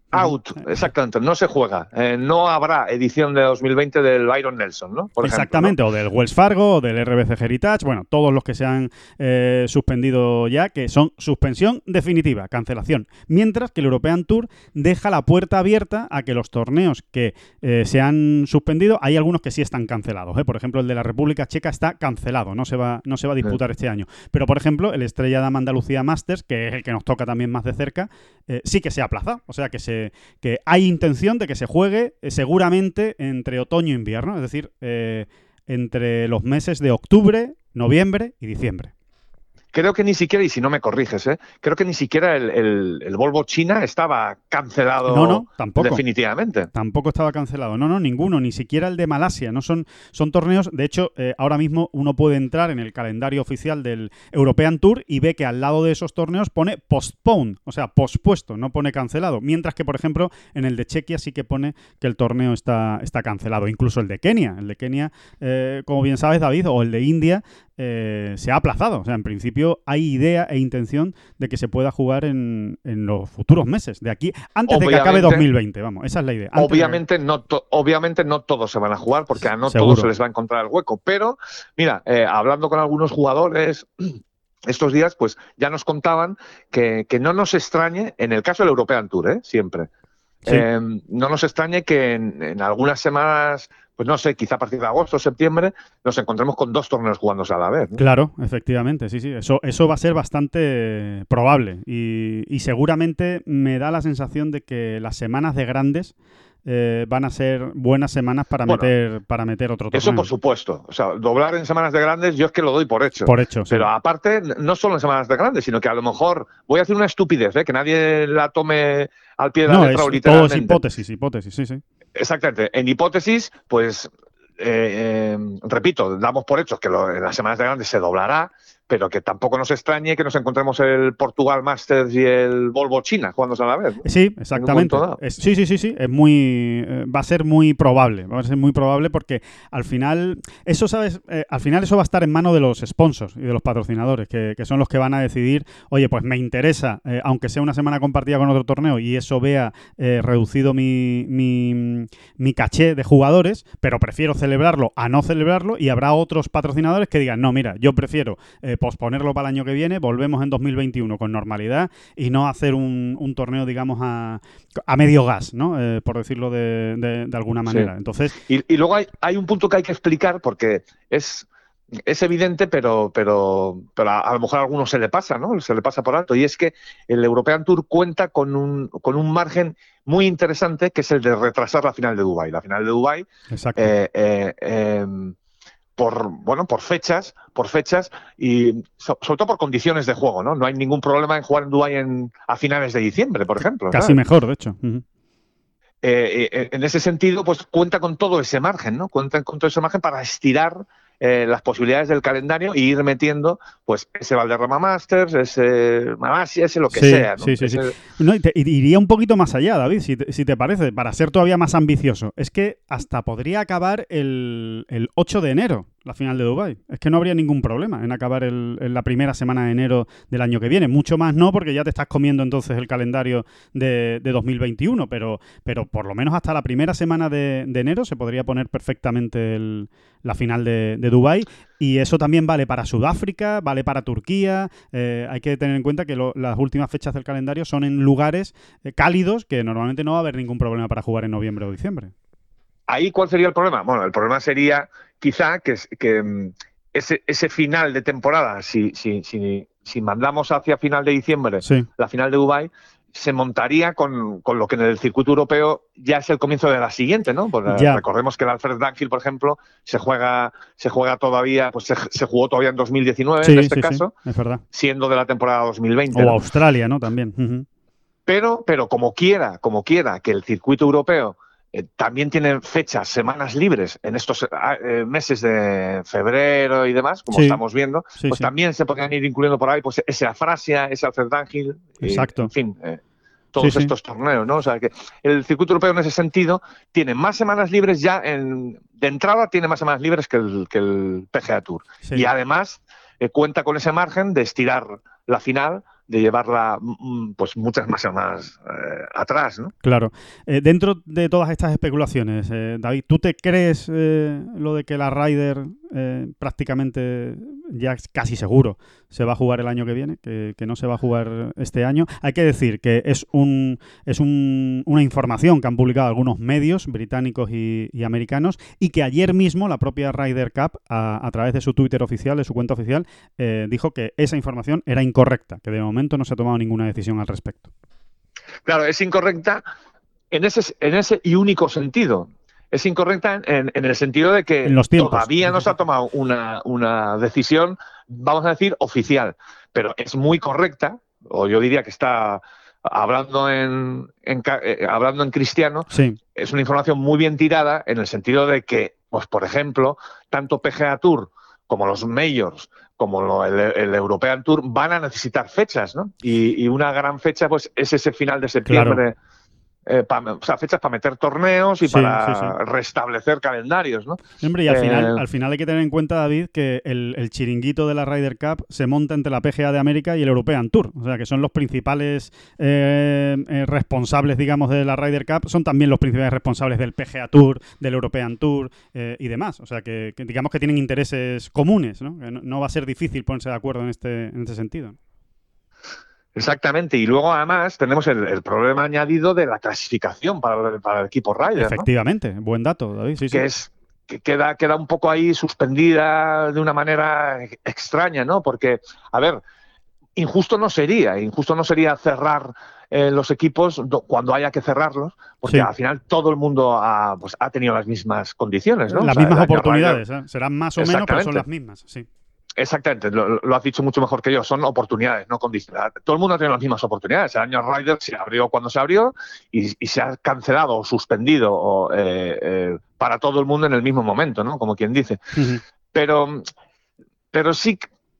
exactamente, no se juega. Eh, no habrá edición de 2020 del Byron Nelson, ¿no? Por ejemplo, Exactamente, o del Wells Fargo, o del RBC Heritage, bueno, todos los que se han eh, suspendido ya, que son suspensión definitiva, cancelación. Mientras que el European Tour deja la puerta abierta a que los torneos que eh, se han suspendido, hay algunos que sí están cancelados. ¿eh? Por ejemplo, el de la República Checa está cancelado, no se va, no se va a disputar este año. Pero, por ejemplo, el Estrella de Andalucía Masters, que es el que nos toca también más de cerca, eh, sí que se aplaza. O sea que, se, que hay intención de que se juegue eh, seguramente entre otoño e invierno, es decir, eh, entre los meses de octubre, noviembre y diciembre. Creo que ni siquiera, y si no me corriges, ¿eh? creo que ni siquiera el, el- el Volvo China estaba cancelado No, no, tampoco. definitivamente. Tampoco estaba cancelado. No, no, ninguno, ni siquiera el de Malasia. No son, son torneos. De hecho, eh, ahora mismo uno puede entrar en el calendario oficial del European Tour y ve que al lado de esos torneos pone postpone, o sea, pospuesto, no pone cancelado. Mientras que, por ejemplo, en el de Chequia sí que pone que el torneo está, está cancelado. Incluso el de Kenia. El de Kenia, eh, como bien sabes, David, o el de India, eh, se ha aplazado. O sea, en principio hay idea e intención de que se pueda jugar en, en los futuros meses, de aquí, antes de que acabe Obviamente- 2020, vamos, esa es la idea. Antes de- Obviamente no, obviamente no todos se van a jugar porque a no Seguro. todos se les va a encontrar el hueco. Pero, mira, eh, hablando con algunos jugadores estos días, pues ya nos contaban que, que no nos extrañe, en el caso del European Tour, ¿eh? siempre, Sí. eh, no nos extrañe que en, en algunas semanas, pues no sé, quizá a partir de agosto o septiembre, nos encontremos con dos torneos jugándose a la vez. ¿no? Claro, efectivamente, sí, sí. Eso, eso va a ser bastante probable. Y, y seguramente me da la sensación de que las semanas de grandes eh, van a ser buenas semanas para Bueno, meter para meter otro torneo. Eso por supuesto. O sea, doblar en semanas de grandes, yo es que lo doy por hecho. Por hecho, sí. Pero aparte, no solo en semanas de grandes, sino que a lo mejor voy a hacer una estupidez, ¿eh? que nadie la tome al pie de la no, letra es, todo es literalmente. hipótesis, hipótesis, sí, sí. Exactamente. En hipótesis, pues, eh, eh, repito, damos por hecho que lo- en las semanas de grandes se doblará, pero que tampoco nos extrañe que nos encontremos el Portugal Masters y el Volvo China jugándose a la vez. ¿no? Sí, exactamente. Es- sí, sí, sí, sí. Es muy, eh, va a ser muy probable. Va a ser muy probable porque al final, eso sabes, Eh, al final eso va a estar en manos de los sponsors y de los patrocinadores, que, que son los que van a decidir, oye, pues me interesa, eh, aunque sea una semana compartida con otro torneo y eso vea reducido mi, mi, mi caché de jugadores, pero prefiero celebrarlo a no celebrarlo y habrá otros patrocinadores que digan, no, mira, yo prefiero posponerlo para el año que viene, volvemos en 2021 con normalidad y no hacer un, un torneo, digamos, a, a medio gas, ¿no? Eh, por decirlo de, de- de alguna manera. Sí. Entonces, Y, y luego hay, hay un punto que hay que explicar porque es, es evidente, pero, pero, pero a, a lo mejor a algunos se le pasa, ¿no? Se le pasa por alto. Y es que el European Tour cuenta con un, con un margen muy interesante que es el de retrasar la final de Dubái. La final de Dubái, exacto. eh, eh, eh, por, bueno, por fechas, por fechas y so- sobre todo por condiciones de juego, ¿no? No hay ningún problema en jugar en Dubái en, a finales de diciembre, por ejemplo. Casi ¿sabes? mejor, de hecho. Eh, eh, en ese sentido, pues cuenta con todo ese margen, ¿no? Cuenta con todo ese margen para estirar eh, las posibilidades del calendario y ir metiendo, pues, ese Valderrama Masters, ese Malasia, ese lo que Sí, sea, ¿no? sí, sí, sí. Ese- No, y te- y iría un poquito más allá, David, si te, si te parece, para ser todavía más ambicioso. Es que hasta podría acabar el, el 8 de enero, la final de Dubai. Es que no habría ningún problema en acabar en la primera semana de enero del año que viene. Mucho más no, porque ya te estás comiendo entonces el calendario de, de 2021, pero, pero por lo menos hasta la primera semana de, enero se podría poner perfectamente la final de, Dubai y eso también vale para Sudáfrica, vale para Turquía. Eh, hay que tener en cuenta que las últimas fechas del calendario son en lugares eh, cálidos que normalmente no va a haber ningún problema para jugar en noviembre o diciembre. Ahí, ¿cuál sería el problema? Bueno, el problema sería quizá que, mm, ese, ese final de temporada, si, si, si, si mandamos hacia final de diciembre Sí, la final de Dubai se montaría con, con lo que en el circuito europeo ya es el comienzo de la siguiente, ¿no? Ya. recordemos que el Alfred Dunhill, por ejemplo, se juega, se juega todavía, pues se, se jugó todavía en 2019 sí, en este sí, sí, caso, es verdad. siendo de la temporada 2020. O ¿no? Australia, ¿no? También. Pero, pero como quiera, como quiera que el circuito europeo eh, también tiene fechas, semanas libres en estos ah, eh, meses de febrero y demás, como Sí. estamos viendo, Sí, pues sí. también se podrían ir incluyendo por ahí, pues ese Afrasia, ese Alfred Dunhill, y, Exacto. en fin, eh, todos estos torneos, ¿no? O sea que el circuito europeo en ese sentido tiene más semanas libres ya en, de entrada tiene más semanas libres que el, que el PGA Tour. Y además eh, cuenta con ese margen de estirar la final de llevarla mm, pues muchas más más eh, atrás, ¿no? Claro. Eh, dentro de todas estas especulaciones, eh, David, ¿tú te crees eh, lo de que la Ryder eh, prácticamente ya casi seguro se va a jugar el año que viene, que, no se va a jugar este año? Hay que decir que es un es un- una información que han publicado algunos medios británicos y, americanos y que ayer mismo la propia Ryder Cup, a, a través de su Twitter oficial, de su cuenta oficial, eh, dijo que esa información era incorrecta, que de momento no se ha tomado ninguna decisión al respecto. Claro, es incorrecta en ese, en ese y único sentido. Es incorrecta en, en el sentido de que los todavía no se ha tomado una, una decisión, vamos a decir, oficial, pero es muy correcta, o yo diría que está hablando en, en eh, hablando en cristiano, Sí, es una información muy bien tirada en el sentido de que, pues por ejemplo, tanto PGA Tour como los Majors, como lo- el, el European Tour, van a necesitar fechas, ¿no? Y, y una gran fecha, pues, es ese final de septiembre. Eh, pa- o sea, fechas para meter torneos y Sí, para sí, sí. restablecer calendarios, ¿no? Hombre, y al, Eh, final, al final hay que tener en cuenta, David, que el, el chiringuito de la Ryder Cup se monta entre la PGA de América y el European Tour. O sea, que son los principales eh, eh, responsables, digamos, de la Ryder Cup. Son también los principales responsables del PGA Tour, del European Tour eh, y demás. O sea, que, que digamos que tienen intereses comunes, ¿no? Que no, no va a ser difícil ponerse de acuerdo en este, en este sentido. Exactamente. Y luego, además, tenemos el, el problema añadido de la clasificación para, el- para el equipo Ryder, ¿no? Efectivamente, buen dato, David. Sí, sí. que es que queda, queda un poco ahí suspendida de una manera extraña, ¿no? Porque, a ver, injusto no sería, injusto no sería cerrar eh, los equipos do- cuando haya que cerrarlos, porque Sí. al final todo el mundo ha, pues, ha tenido las mismas condiciones, ¿no? Las O sea, mismas oportunidades, ¿eh? serán más o menos, pero son las mismas. Sí. Exactamente, lo, lo has dicho mucho mejor que yo, son oportunidades, no condiciones. Todo el mundo ha tenido las mismas oportunidades. El año Ryder se abrió cuando se abrió y, y se ha cancelado o suspendido o, eh, eh, para todo el mundo en el mismo momento, ¿no? Como quien dice. Pero, pero sí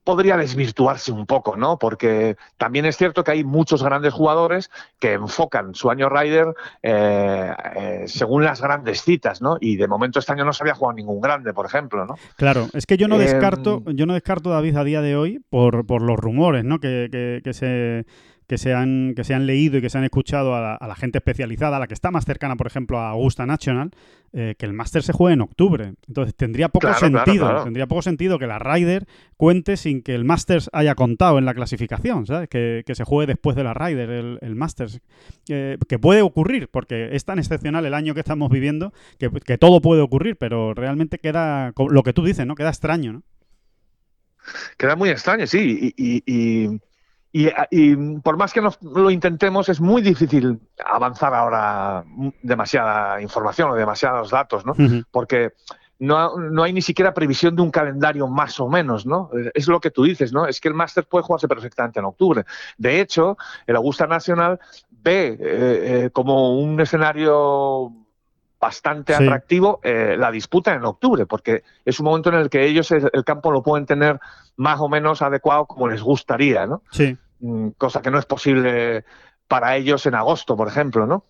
podría desvirtuarse un poco, ¿no? Porque también es cierto que hay muchos grandes jugadores que enfocan su año Ryder eh, eh, según las grandes citas, ¿no? Y de momento este año no se había jugado ningún grande, por ejemplo, ¿no? Claro, es que yo no Em, descarto, yo no descarto David a día de hoy por, por los rumores, ¿no? Que, que- que se que se han que se han leído y que se han escuchado a la, a la gente especializada, a la que está más cercana, por ejemplo, a Augusta National, eh, que el Master se juegue en octubre. Entonces tendría poco Claro, sentido, claro. tendría poco sentido que la Ryder cuente sin que el Masters haya contado en la clasificación, ¿sabes? Que, que se juegue después de la Ryder el, el Masters. Eh, que puede ocurrir, porque es tan excepcional el año que estamos viviendo que, que todo puede ocurrir, pero realmente queda, lo que tú dices, ¿no? Queda extraño, ¿no? Queda muy extraño, sí. Y, y- y- y- y por más que nos lo intentemos, es muy difícil avanzar ahora demasiada información o demasiados datos, ¿no? Porque no, no hay ni siquiera previsión de un calendario más o menos, ¿no? Es lo que tú dices, ¿no? Es que el Masters puede jugarse perfectamente en octubre. De hecho, el Augusta Nacional ve eh, eh, como un escenario bastante Sí. atractivo eh, la disputa en octubre, porque es un momento en el que ellos el, campo lo pueden tener más o menos adecuado como les gustaría, ¿no? Sí, Cosa que no es posible para ellos en agosto, por ejemplo, ¿no?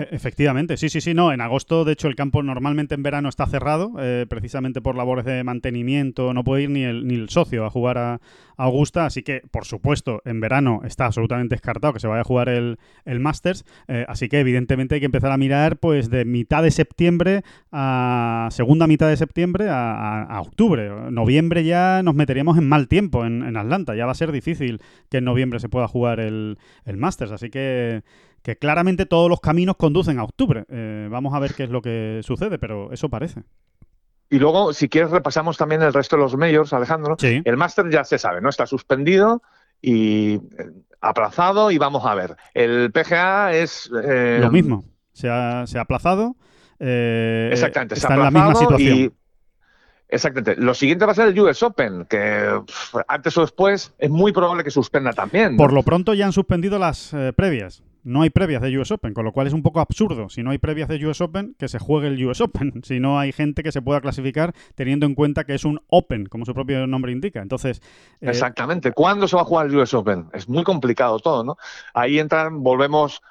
E- efectivamente, sí, sí, sí, no. En agosto, de hecho, el campo normalmente en verano está cerrado, eh, precisamente por labores de mantenimiento. No puede ir ni el, ni el socio a jugar a, Augusta, así que, por supuesto, en verano está absolutamente descartado que se vaya a jugar el, el Masters. eh, así que, evidentemente, hay que empezar a mirar, pues, de mitad de septiembre a segunda mitad de septiembre a octubre. Noviembre ya nos meteríamos en mal tiempo en, en Atlanta. Ya va a ser difícil que en noviembre se pueda jugar el, el Masters. Así que que claramente todos los caminos conducen a octubre. Eh, vamos a ver qué es lo que sucede, pero eso parece. Y luego, si quieres, repasamos también el resto de los majors, Alejandro. Sí. El máster ya se sabe, ¿no? Está suspendido y eh, aplazado y vamos a ver. El PGA es... eh, Lo mismo. Se ha, se ha aplazado. eh, Exactamente, se está ha en la misma aplazado situación. y... Exactamente. Lo siguiente va a ser el US Open, que antes o después es muy probable que suspenda también. ¿no? Por lo pronto ya han suspendido las eh, previas. No hay previas de US Open, con lo cual es un poco absurdo. Si no hay previas de US Open, que se juegue el US Open. Si no hay gente que se pueda clasificar teniendo en cuenta que es un Open, como su propio nombre indica. Entonces, eh, Exactamente. ¿Cuándo se va a jugar el US Open? Es muy complicado todo, ¿no? Ahí entran, volvemos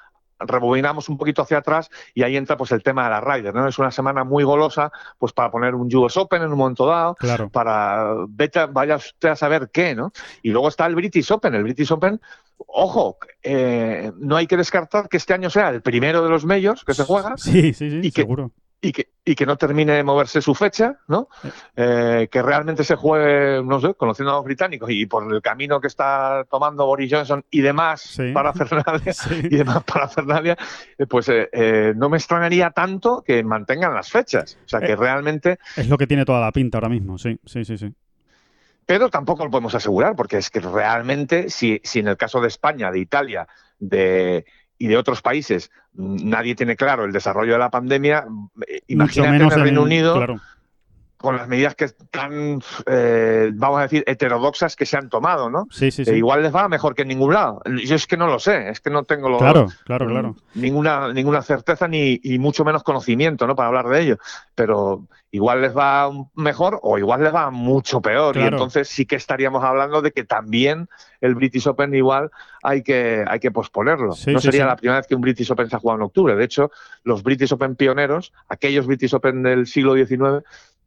rebobinamos un poquito hacia atrás y ahí entra pues el tema de la Ryder, ¿no? Es una semana muy golosa pues para poner un US Open en un momento dado, Claro. para vete, vaya usted a saber qué, ¿no? Y luego está el British Open. El British Open, ojo, eh, no hay que descartar que este año sea el primero de los medios que se juega Sí, sí, sí, Y que- seguro. Y que, y que no termine de moverse su fecha, ¿no? Eh, que realmente se juegue, no sé, conociendo a los británicos y por el camino que está tomando Boris Johnson y demás Sí. para Fernalia Sí. y demás para Fernalia, eh, pues eh, eh, no me extrañaría tanto que mantengan las fechas. O sea, que realmente Es lo que tiene toda la pinta ahora mismo, sí, sí, sí, sí. pero tampoco lo podemos asegurar, porque es que realmente, si, si en el caso de España, de Italia de, y de otros países nadie tiene claro el desarrollo de la pandemia, eh, imagínate en el Reino Unido Claro. Con las medidas que están, eh, vamos a decir, heterodoxas que se han tomado, ¿no? Sí, sí, sí. Igual les va mejor que en ningún lado. Yo es que no lo sé, es que no tengo lo- Claro, claro, claro. ninguna, ninguna certeza ni y mucho menos conocimiento ¿no? para hablar de ello. Pero igual les va mejor o igual les va mucho peor. Y entonces sí que estaríamos hablando de que también el British Open igual hay que, hay que posponerlo. Sí, no sí, sería sí. la primera vez que un British Open se ha jugado en octubre. De hecho, los British Open pioneros, aquellos British Open del siglo XIX,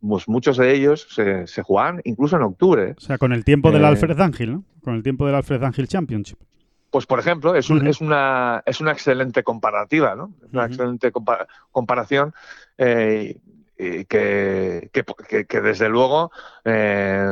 pues muchos de ellos se, se jugaban incluso en octubre. ¿eh? O sea, con el tiempo del Eh, Alfred Ángel, ¿no? Con el tiempo del Alfred Ángel Championship. Pues, por ejemplo, es, un- es, una, es una excelente comparativa, ¿no? Es una excelente compa- comparación eh, y que, que- que- que, desde luego eh,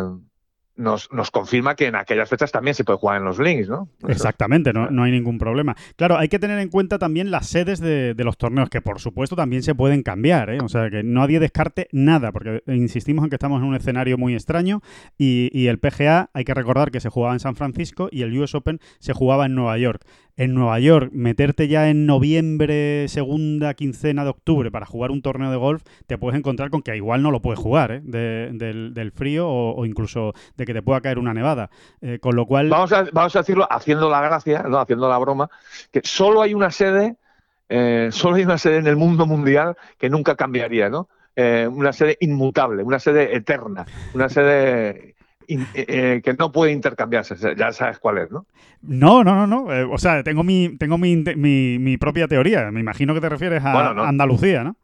nos, nos confirma que en aquellas fechas también se puede jugar en los links, ¿no? Exactamente, no, no hay ningún problema. Claro, hay que tener en cuenta también las sedes de, de los torneos, que por supuesto también se pueden cambiar, ¿eh? O sea, que nadie descarte nada, porque insistimos en que estamos en un escenario muy extraño y, y el PGA, hay que recordar que se jugaba en San Francisco y el US Open se jugaba en Nueva York. En Nueva York, meterte ya en noviembre, segunda quincena de octubre para jugar un torneo de golf, te puedes encontrar con que igual no lo puedes jugar, ¿eh? De- del, del frío o, incluso de que te pueda caer una nevada. Eh, con lo cual... Vamos a, vamos a decirlo haciendo la gracia, ¿no? haciendo la broma, que solo hay una sede, eh, solo hay una sede en el mundo mundial que nunca cambiaría, ¿no? Eh, una sede inmutable, una sede eterna, una sede in- eh, eh, que no puede intercambiarse, ya sabes cuál es, ¿no? No, no, no, no. Eh, o sea, tengo mi, tengo mi, mi, mi propia teoría. Me imagino que te refieres a Bueno, no. Andalucía, ¿no?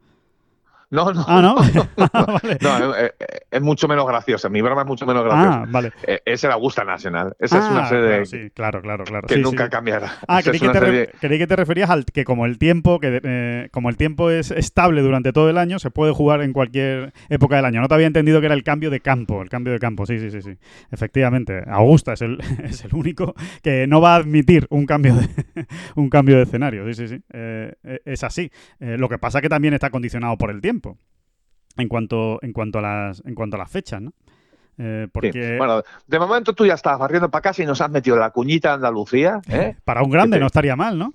No, no. Ah, ¿no? Ah, vale. No, eh, eh, es mucho menos graciosa. Mi broma es mucho menos graciosa. Ah, vale. Eh, es el Augusta Nacional. Esa es una Ah, sede claro, sí, claro, claro, claro. que Sí, nunca sí. cambiará. Ah, creí que, te re- serie- creí que te referías al que como el tiempo que eh, como el tiempo es estable durante todo el año, se puede jugar en cualquier época del año. No te había entendido que era el cambio de campo, el cambio de campo. Sí, sí, sí, sí. Efectivamente, Augusta es el, es el único que no va a admitir un cambio de un cambio de escenario. Sí, sí, sí. Eh, es así. Eh, lo que pasa es que también está condicionado por el tiempo. En cuanto en cuanto a las en cuanto a las fechas, ¿no? Eh, Sí. porque Bueno, de momento tú ya estás barriendo para casa y nos has metido la cuñita de Andalucía, ¿eh? para un grande te- no estaría mal, ¿no?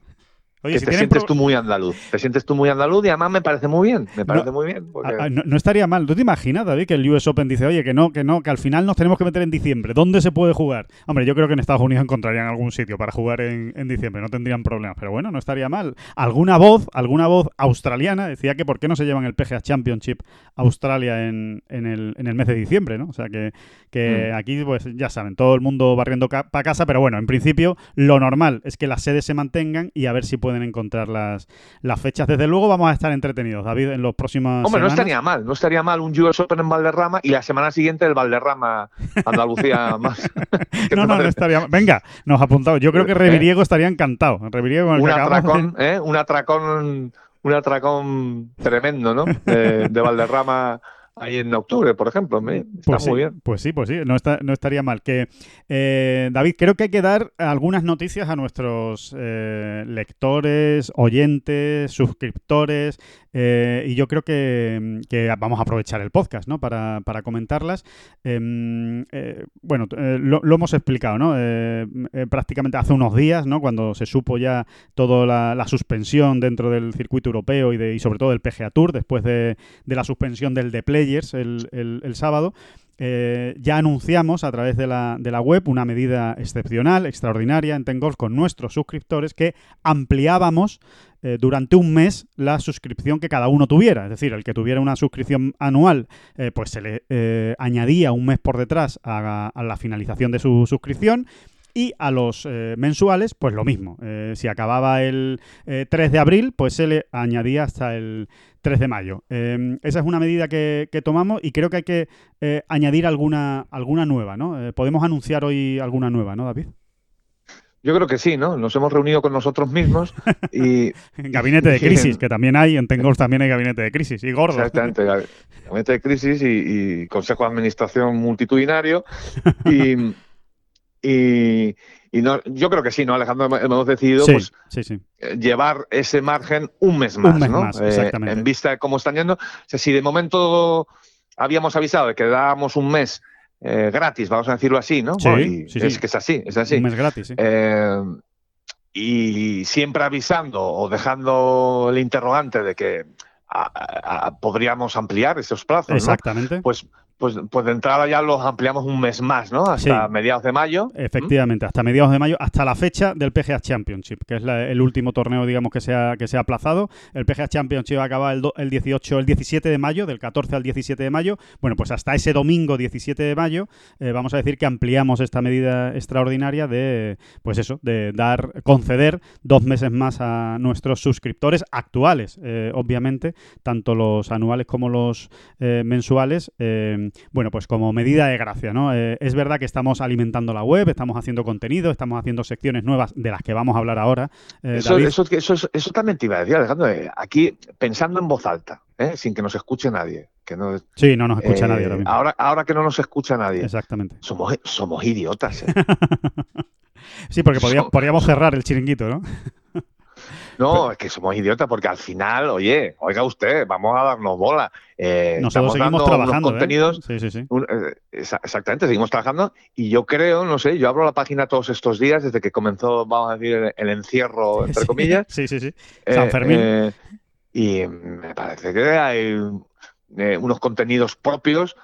Oye, que si te sientes tú muy andaluz. Te sientes tú muy andaluz y además me parece muy bien. Me parece muy bien. porque- no, no estaría mal. ¿Tú te imaginas, David, que el US Open dice, oye, que no, que no, que al final nos tenemos que meter en diciembre? ¿Dónde se puede jugar? Hombre, yo creo que en Estados Unidos encontrarían algún sitio para jugar en, en diciembre, no tendrían problemas. Pero bueno, no estaría mal. Alguna voz, alguna voz australiana decía que por qué no se llevan el PGA Championship Australia en, en el, en el mes de diciembre, ¿no? O sea que, que Mm. aquí, pues ya saben, todo el mundo barriendo para casa, pero bueno, en principio lo normal es que las sedes se mantengan y a ver si pueden encontrar las, las fechas. Desde luego vamos a estar entretenidos, David, en los próximos Hombre, no estaría mal. No estaría mal un US Open en Valderrama y la semana siguiente el Valderrama Andalucía más. ¿Qué te No, no, estaría mal. Venga, nos apuntamos. Yo creo que ¿Eh? Reviriego estaría encantado. Reviriego con el un de- atracón, ¿eh? Un atracón, un atracón tremendo, ¿no? De, de Valderrama ahí en octubre, por ejemplo. me- Está Pues sí, muy bien. pues sí, pues sí, no, está- no estaría mal. Que eh, David, creo que hay que dar algunas noticias a nuestros eh, lectores, oyentes, suscriptores, eh, y yo creo que, que vamos a aprovechar el podcast, ¿no? Para, para comentarlas. Em, eh, bueno, lo, lo hemos explicado, ¿no? Prácticamente hace unos días, ¿no? Cuando se supo ya toda la, la suspensión dentro del circuito europeo y, de, y sobre todo del PGA Tour, después de, de la suspensión del The Players el, sábado, eh, ya anunciamos a través de la, de la web una medida excepcional, extraordinaria en Tengolf con nuestros suscriptores que ampliábamos eh, durante un mes la suscripción que cada uno tuviera. Es decir, el que tuviera una suscripción anual, eh, pues se le añadía un mes por detrás a la finalización de su suscripción Y a los eh, mensuales, pues lo mismo. Eh, si acababa el eh, 3 de abril, pues se le añadía hasta el 3 de mayo. Eh, esa es una medida que, que tomamos y creo que hay que añadir alguna, alguna nueva, ¿no? Podemos anunciar hoy alguna nueva, ¿no, David? Yo creo que sí, ¿no? Nos hemos reunido con nosotros mismos y... Gabinete de crisis, que también hay, en Tengos también hay gabinete de crisis, y gordo. Exactamente, gab- gabinete de crisis y, y consejo de administración multitudinario. Y, y, y no, yo creo que sí, ¿no, Alejandro? Hemos- decidido Sí, pues, sí, sí. eh, llevar ese margen un mes más, mes ¿no? más, Eh, exactamente. en vista de cómo están yendo. O sea, si de momento habíamos avisado de que dábamos un mes eh, gratis, vamos a decirlo así, ¿no? Sí, es que es así, es así. Un mes gratis, sí. Eh, y siempre avisando o dejando el interrogante de que a- a- a- podríamos ampliar esos plazos, ¿no? Exactamente. Pues, pues, pues de entrada ya los ampliamos un mes más, ¿no? Hasta Sí. mediados de mayo. Efectivamente, hasta mediados de mayo, hasta la fecha del PGA Championship, que es la- el último torneo, digamos, que se ha, que se ha aplazado. El PGA Championship acaba el, do- el 18, el 17 de mayo, del 14 al 17 de mayo. Bueno, pues hasta ese domingo 17 de mayo, eh, vamos a decir que ampliamos esta medida extraordinaria de, pues eso, de dar, conceder dos meses más a nuestros suscriptores actuales, eh, obviamente, tanto los anuales como los eh, mensuales. eh, bueno, pues como medida de gracia, ¿no? Eh, es verdad que estamos alimentando la web, estamos haciendo contenido, estamos haciendo secciones nuevas de las que vamos a hablar ahora. eh, Eso, David. eso, eso, eso- eso también te iba a decir, Alejandro. eh, Aquí pensando en voz alta, ¿eh? sin que nos escuche nadie. Que no, Sí, no nos escucha nadie ahora mismo. ahora, ahora que no nos escucha nadie. Exactamente. Somos, somos idiotas. Sí, porque podríamos cerrar el chiringuito, ¿no? No, es que somos idiotas porque al final, oye, oiga usted, vamos a darnos bola. Eh, Nosotros seguimos dando unos trabajando. ¿eh? contenidos Sí, sí, sí. Un- eh, exa- exactamente, seguimos trabajando y yo creo, no sé, yo abro la página todos estos días desde que comenzó, vamos a decir, el, el encierro, entre comillas. Sí, sí, sí. eh, San Fermín. y me parece que hay unos contenidos propios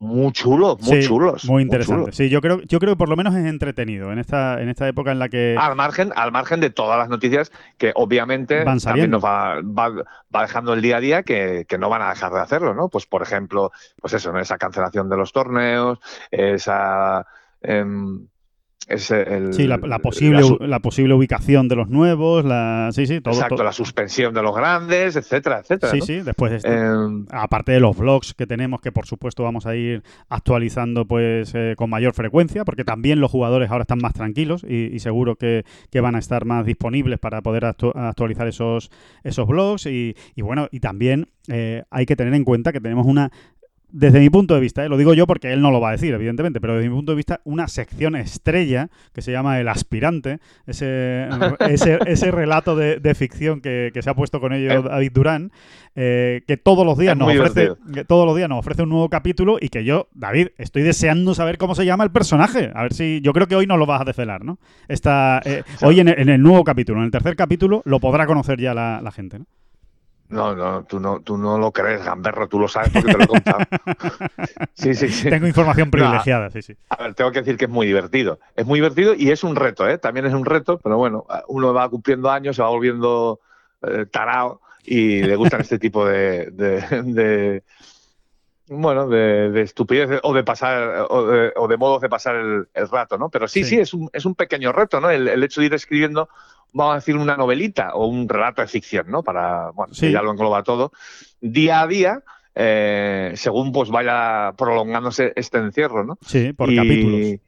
muy chulos, muy Sí, chulos. Muy interesante. chulos. Sí, yo creo, yo creo que por lo menos es entretenido en esta, en esta época en la que. Al margen, al margen de todas las noticias que obviamente Van también nos va, va- va dejando el día a día que, que no van a dejar de hacerlo, ¿no? Pues por ejemplo, pues eso, ¿no? Esa cancelación de los torneos, esa em, ese, el- Sí, la, la posible, la posible ubicación de los nuevos, la, sí, sí, todo. exacto, todo- la suspensión de los grandes, etcétera, etcétera. Sí, ¿no? sí, después de esto. Em, Aparte de los vlogs que tenemos, que por supuesto vamos a ir actualizando pues eh, con mayor frecuencia, porque también los jugadores ahora están más tranquilos y, y seguro que, que van a estar más disponibles para poder actu- actualizar esos, esos blogs. Y, y bueno, y también eh, hay que tener en cuenta que tenemos una desde mi punto de vista, eh, lo digo yo porque él no lo va a decir, evidentemente, pero desde mi punto de vista, una sección estrella que se llama El Aspirante, ese, ese, ese relato de, de ficción que, que se ha puesto con ello Eh. David Durán, eh, que todos los días Es nos ofrece, que todos los días nos ofrece un nuevo capítulo y que yo, David, estoy deseando saber cómo se llama el personaje. A ver si, yo creo que hoy no lo vas a desvelar, ¿no? Esta, eh, hoy en el, en el nuevo capítulo, en el tercer capítulo, lo podrá conocer ya la, la gente, ¿no? No, no, tú no, tú no lo crees, Gamberro, tú lo sabes porque te lo he contado. Sí, sí, sí. Tengo información privilegiada, sí, sí. A ver, tengo que decir que es muy divertido. Es muy divertido y es un reto, ¿eh? También es un reto, pero bueno, uno va cumpliendo años, se va volviendo eh, tarao y le gustan este tipo de, de, de- bueno, de, de estupidez o de pasar o de, o de modos de pasar el, el rato, ¿no? Pero sí, Sí. sí, es, un, es un pequeño reto, ¿no? El, el hecho de ir escribiendo, vamos a decir, una novelita o un relato de ficción, ¿no? Para, bueno, Sí. que ya lo engloba todo, día a día, eh, según pues vaya prolongándose este encierro, ¿no? Sí, por Y- capítulos.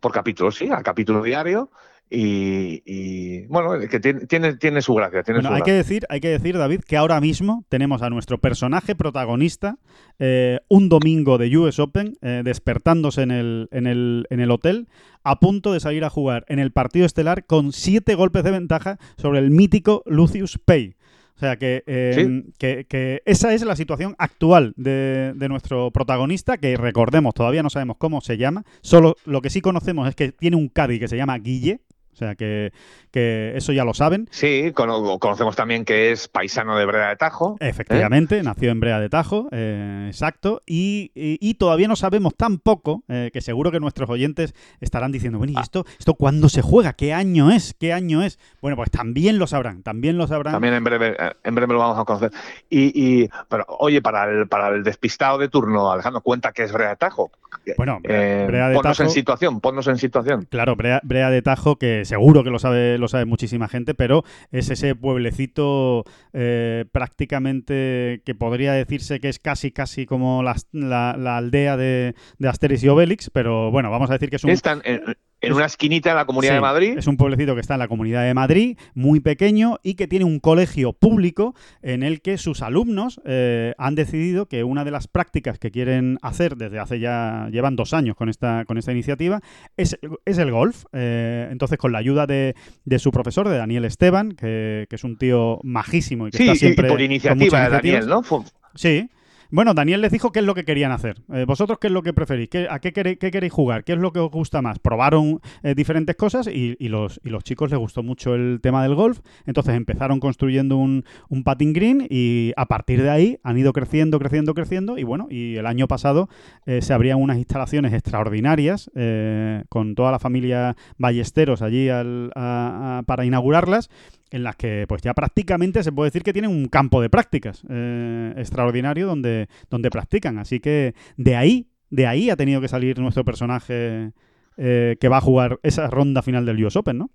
Por capítulos, sí, a capítulo diario. Y, y, bueno, que tiene, tiene, su gracia. Tiene Bueno, su hay que gracia. decir, hay que decir, David, que ahora mismo tenemos a nuestro personaje protagonista eh, un domingo de US Open, eh, despertándose en el, en, el, en el hotel, a punto de salir a jugar en el partido estelar con siete golpes de ventaja sobre el mítico Lucius Pay. O sea que, eh, Sí. que, que esa es la situación actual de, de nuestro protagonista, que recordemos, todavía no sabemos cómo se llama. Solo lo que sí conocemos es que tiene un Caddy que se llama Guille. O sea que, que eso ya lo saben. Sí, cono- conocemos también que es paisano de Breda de Tajo. ¿eh? Efectivamente, nació en Brea de Tajo, eh, exacto, y, y- y todavía no sabemos tan poco eh, que seguro que nuestros oyentes estarán diciendo, bueno, ¿y esto, esto cuándo se juega? ¿Qué año es? ¿Qué año es? Bueno, pues también lo sabrán, también lo sabrán. También en breve, eh, en breve lo vamos a conocer. Y, y- pero, oye, para el, para el despistado de turno, Alejandro, cuenta que es Brea de Tajo. Bueno, Brea- Brea de ponnos en situación, ponnos en situación. Claro, Brea, Brea de Tajo, que seguro que lo sabe, lo sabe muchísima gente, pero es ese pueblecito eh, prácticamente que podría decirse que es casi casi como la, aldea de, de Asterix y Obelix, pero bueno, vamos a decir que es un, Están en, en una esquinita de la Comunidad Sí, de Madrid. Es un pueblecito que está en la Comunidad de Madrid, muy pequeño y que tiene un colegio público en el que sus alumnos eh, han decidido que una de las prácticas que quieren hacer desde hace ya, llevan dos años con esta, con esta iniciativa, es, es el golf. Eh, entonces, con la ayuda de, de su profesor, de Daniel Esteban, que, que es un tío majísimo y que Sí, está siempre y por iniciativa de. Daniel, ¿no? Fue- Sí. Bueno, Daniel les dijo qué es lo que querían hacer. Eh, ¿Vosotros qué es lo que preferís? ¿Qué- ¿A qué queréis, jugar? ¿Qué es lo que os gusta más? Probaron eh, diferentes cosas y, los, y los chicos les gustó mucho el tema del golf. Entonces empezaron construyendo un, un patting green y a partir de ahí han ido creciendo, creciendo, creciendo. Y bueno, y el año pasado eh, se abrían unas instalaciones extraordinarias eh, con toda la familia Ballesteros allí al- a- para inaugurarlas en las que pues ya prácticamente se puede decir que tienen un campo de prácticas eh, extraordinario donde, donde practican. Así que de ahí, de ahí ha tenido que salir nuestro personaje eh, que va a jugar esa ronda final del US Open, ¿no?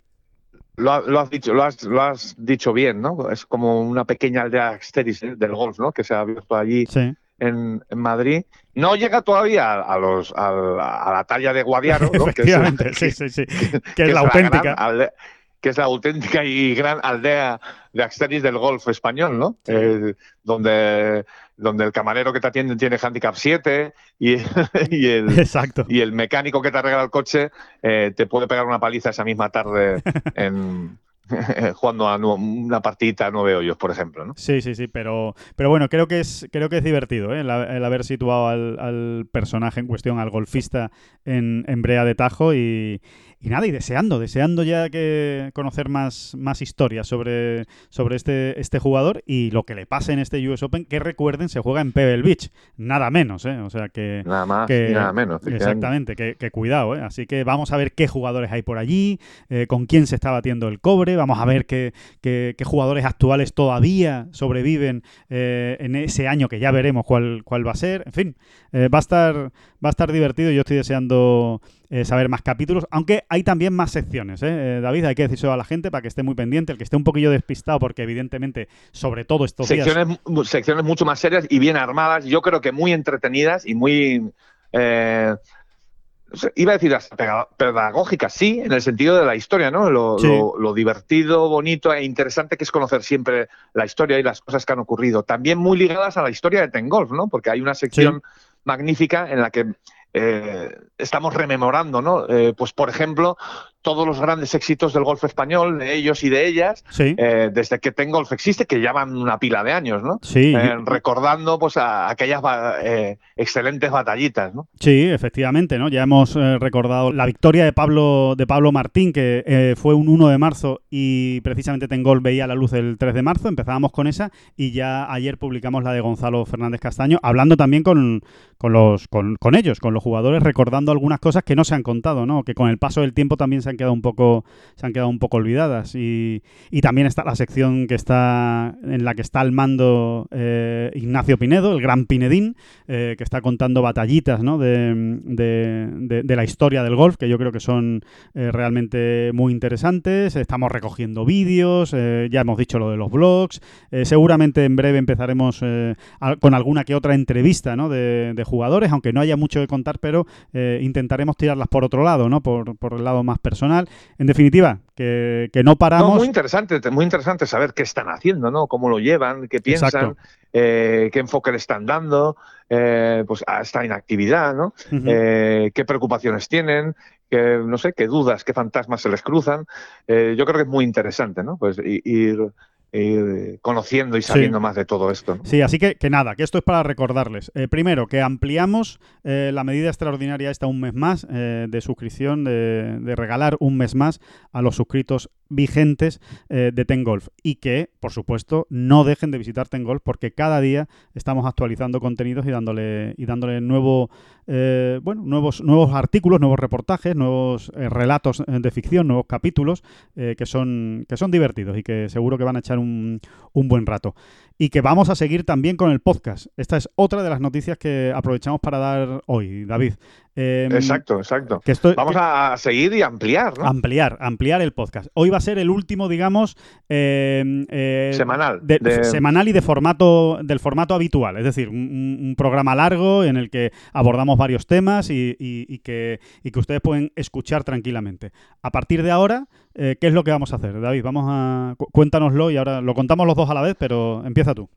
Lo, lo has dicho, lo has, lo has dicho bien, ¿no? Es como una pequeña aldea Asteris ¿eh? del golf, ¿no? Que se ha abierto allí Sí. en, en Madrid. No llega todavía a, los, a, la, a la talla de Guadiaro, ¿no? Que es- Efectivamente, sí, sí, sí. Que, que es la auténtica. Que es la auténtica y gran aldea de Asteris del golf español, ¿no? Eh, donde, donde el camarero que te atiende tiene handicap 7 y, y el, Exacto. y el mecánico que te arregla el coche eh, te puede pegar una paliza esa misma tarde en, jugando a una partidita a nueve hoyos, por ejemplo, ¿no? Sí, sí, sí, pero, pero bueno, creo que es, creo que es divertido ¿eh? el, el haber situado al, al personaje en cuestión, al golfista, en, en Brea de Tajo y, y nada, y deseando, deseando ya que conocer más, más historias sobre, sobre este, este jugador y lo que le pase en este US Open, que recuerden, se juega en Pebble Beach, nada menos, ¿eh? O sea que... Nada más que- y nada menos. Exactamente, que, que cuidado, ¿eh? Así que vamos a ver qué jugadores hay por allí, eh, con quién se está batiendo el cobre, vamos a ver qué, qué- qué jugadores actuales todavía sobreviven eh, en ese año que ya veremos cuál, cuál va a ser. En fin, eh, va, a estar, va a estar divertido y yo estoy deseando eh, saber más capítulos, aunque hay también más secciones, ¿eh? Eh, David, hay que decírselo a la gente para que esté muy pendiente, el que esté un poquillo despistado, porque evidentemente, sobre todo estos. Secciones, secciones mucho más serias y bien armadas, yo creo que muy entretenidas y muy... eh, iba a decir pedagógicas, sí, en el sentido de la historia, ¿no? Lo, Sí. lo- lo divertido, bonito e interesante que es conocer siempre la historia y las cosas que han ocurrido. También muy ligadas a la historia de Tengolf, ¿no? Porque hay una sección magnífica en la que eh, estamos rememorando, ¿no? Eh, pues, por ejemplo, todos los grandes éxitos del golf español, de ellos y de ellas, Sí, eh, desde que Tengolf existe, que ya van una pila de años, ¿no? sí. Eh, recordando pues a aquellas ba- eh, excelentes batallitas, ¿no? Sí, efectivamente, ¿no? Ya hemos recordado la victoria de Pablo, de Pablo Martín, que fue un 1 de marzo y precisamente Tengol veía la luz el 3 de marzo. Empezábamos con esa y ya ayer publicamos la de Gonzalo Fernández Castaño, hablando también con, con los, con, con ellos, con los jugadores, recordando algunas cosas que no se han contado, ¿no? Que con el paso del tiempo también se han quedado un poco, se han quedado un poco olvidadas. Y, y también está la sección que está, en la que está al mando eh, Ignacio Pinedo, el gran Pinedín, eh, que está contando batallitas ¿no? de, de- la historia del golf, que yo creo que son eh, realmente muy interesantes. Estamos recogiendo vídeos, ya hemos dicho lo de los blogs. Seguramente en breve empezaremos al- con alguna que otra entrevista ¿no? de, jugadores, aunque no haya mucho que contar, pero intentaremos tirarlas por otro lado, ¿no? por, por el lado más personal. En definitiva, que, que no No, paramos. muy interesante, te- muy interesante saber qué están haciendo, ¿no? Cómo lo llevan, qué piensan, eh, qué enfoque le están dando, eh, pues a esta inactividad, ¿no? Ujú. Eh, qué preocupaciones tienen, qué, no sé, qué dudas, qué fantasmas se les cruzan. Eh, yo creo que es muy interesante, ¿no? Pues ir ir conociendo y sabiendo más de todo esto. ¿no? Sí, así que, que nada, que esto es para recordarles. Eh, primero, que ampliamos eh, la medida extraordinaria esta un mes más eh, de suscripción, de, de regalar un mes más a los suscritos vigentes eh, de Tengolf. Y que, por supuesto, no dejen de visitar Tengolf porque cada día estamos actualizando contenidos y dándole y dándole eh, bueno, nuevos nuevos artículos, nuevos reportajes, nuevos eh, relatos de ficción, nuevos capítulos que son que son divertidos y que seguro que van a echar un, un buen rato y que vamos a seguir también con el podcast. Esta es otra de las noticias que aprovechamos para dar hoy, David. Eh, Exacto, exacto. que esto- Vamos que- a seguir y ampliar, ¿no? Ampliar, ampliar el podcast. Hoy va a ser el último, digamos, eh, eh, Semanal, de- de- semanal y de formato del formato habitual, es decir, un, programa largo en el que abordamos varios temas y, y- y que, y que ustedes pueden escuchar tranquilamente. A partir de ahora, eh, ¿qué es lo que vamos a hacer, David? Vamos a cu- cuéntanoslo y ahora lo contamos los dos a la vez, pero empieza tú.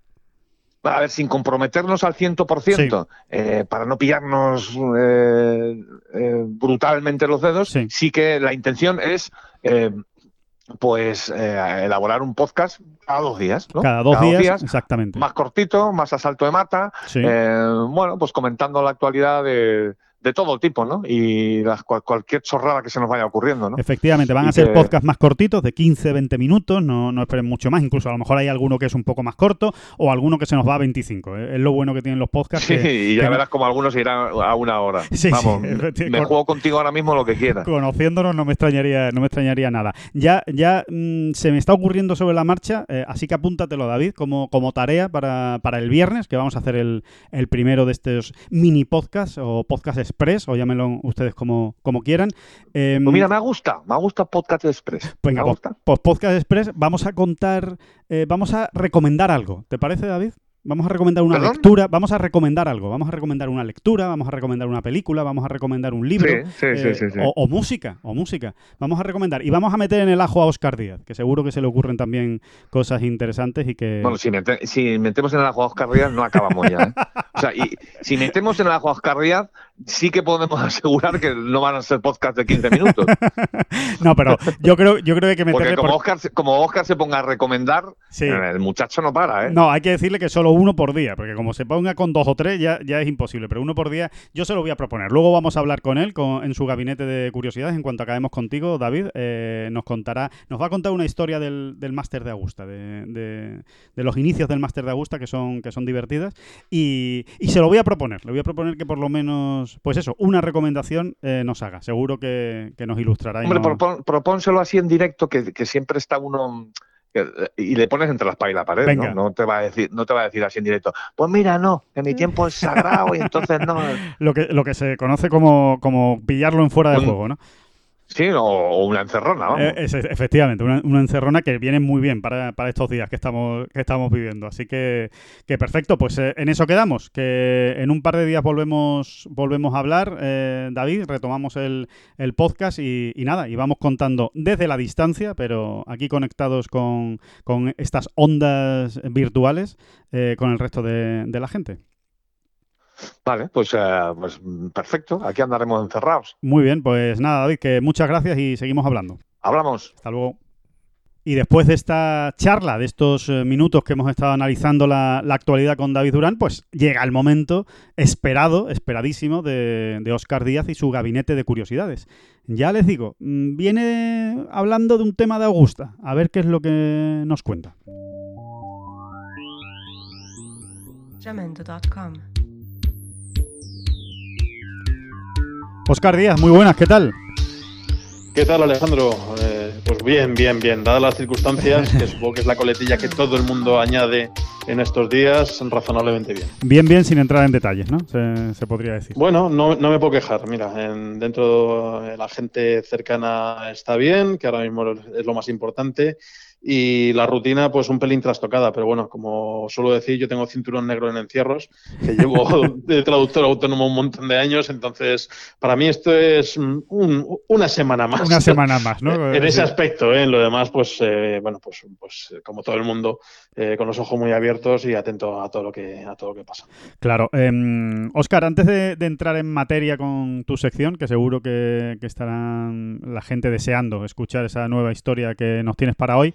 A ver, sin comprometernos al 100%, eh, para no pillarnos eh, eh, brutalmente los dedos, Sí. sí. que la intención es pues eh, elaborar un podcast cada dos días, ¿no? Cada dos días, exactamente. más cortito, más a salto de mata, Sí. eh, bueno, pues comentando la actualidad de, de todo tipo, ¿no? Y las- cual- cualquier chorrada que se nos vaya ocurriendo, ¿no? Efectivamente, van a ser que- podcasts más cortitos, de 15-20 minutos, no, no esperen mucho más, incluso a lo mejor hay alguno que es un poco más corto o alguno que se nos va a 25. ¿eh? Es lo bueno que tienen los podcasts. Sí, que- y ya que- verás como algunos irán a una hora. Sí, sí, Vamos, me juego contigo ahora mismo lo que quieras. Conociéndonos no me extrañaría, no me extrañaría nada. Ya, ya mm, se me está ocurriendo sobre la marcha, eh, así que apúntatelo, David, como, como tarea para, para el viernes, que vamos a hacer el, el primero de estos mini podcasts o podcast express, o llámenlo ustedes como, como quieran. Em, Pues mira, me gusta, me gusta Podcast Express. Venga, me pues, gusta. pues Podcast Express, vamos a contar, eh, vamos a recomendar algo. ¿Te parece, David? Vamos a recomendar una ¿Perdón? lectura, vamos a recomendar algo, vamos a recomendar una lectura, vamos a recomendar una película, vamos a recomendar un libro, Sí, sí, sí, eh, sí, sí. O, o música, o música. Vamos a recomendar y vamos a meter en el ajo a Oscar Díaz, que seguro que se le ocurren también cosas interesantes y que Bueno, si, mete- si metemos en el ajo a Oscar Díaz, no acabamos ya. ¿eh? O sea, y si metemos en el ajo a Oscar Díaz, sí que podemos asegurar que no van a ser podcast de 15 minutos. no, pero yo creo, yo creo que que Porque como, por- Oscar, se- como Oscar se ponga a recomendar, Sí. eh, el muchacho no para, ¿eh? No, hay que decirle que solo uno por día, porque como se ponga con dos o tres ya, ya es imposible, pero uno por día yo se lo voy a proponer. Luego vamos a hablar con él con- en su gabinete de curiosidades. En cuanto acabemos contigo, David, eh, nos contará, nos va a contar una historia del, del máster de Augusta, de, de- de los inicios del máster de Augusta que son, que son divertidas. Y, y se lo voy a proponer, le voy a proponer que por lo menos, pues eso, una recomendación eh, nos haga. Seguro que, que nos ilustrará. Hombre, no- propón- propónselo así en directo, que, que siempre está uno y le pones entre la espalda y la pared, Venga. ¿no? No te va a decir, no te va a decir así en directo. Pues mira, no, que mi tiempo es sagrado y entonces no. lo, que, lo que se conoce como, como pillarlo en fuera de juego, ¿no? Sí, o, una encerrona. Eh, es- efectivamente, una, encerrona que viene muy bien para, estos días que estamos, que estamos viviendo. Así que, perfecto, pues eh, en eso quedamos. Que en un par de días volvemos, volvemos a hablar, eh, David, retomamos el, podcast y, nada, y vamos contando desde la distancia, pero aquí conectados con, con estas ondas virtuales, eh, con el resto de la gente. Vale, pues, eh, pues perfecto, aquí andaremos encerrados. Muy bien, pues nada, David, que muchas gracias y seguimos hablando. Hablamos. Hasta luego. Y después de esta charla, de estos eh, minutos que hemos estado analizando la, la actualidad con David Durán, pues llega el momento esperado, esperadísimo, de, de Oscar Díaz y su gabinete de curiosidades. Ya les digo, mm, viene hablando de un tema de Augusta. A ver qué es lo que nos cuenta. Oscar Díaz, muy buenas, ¿qué tal? ¿Qué tal, Alejandro? Eh, pues bien, bien, bien. Dadas las circunstancias, que supongo que es la coletilla que todo el mundo añade en estos días, razonablemente bien. Bien, bien, sin entrar en detalles, ¿no? Se, se podría decir. Bueno, no, no me puedo quejar. Mira, en- dentro de la gente cercana está bien, que ahora mismo es lo más importante. Y la rutina, pues un pelín trastocada, pero bueno, como suelo decir, yo tengo cinturón negro en encierros, que llevo de traductor autónomo un montón de años, entonces para mí esto es un- una semana más. Una semana más, ¿no? En ese aspecto, ¿eh? en lo demás, pues eh, bueno, pues, pues como todo el mundo, eh, con los ojos muy abiertos y atento a todo lo que a todo lo que pasa. Claro. Em, Oscar, antes de, de entrar en materia con tu sección, que seguro que, que estarán la gente deseando escuchar esa nueva historia que nos tienes para hoy,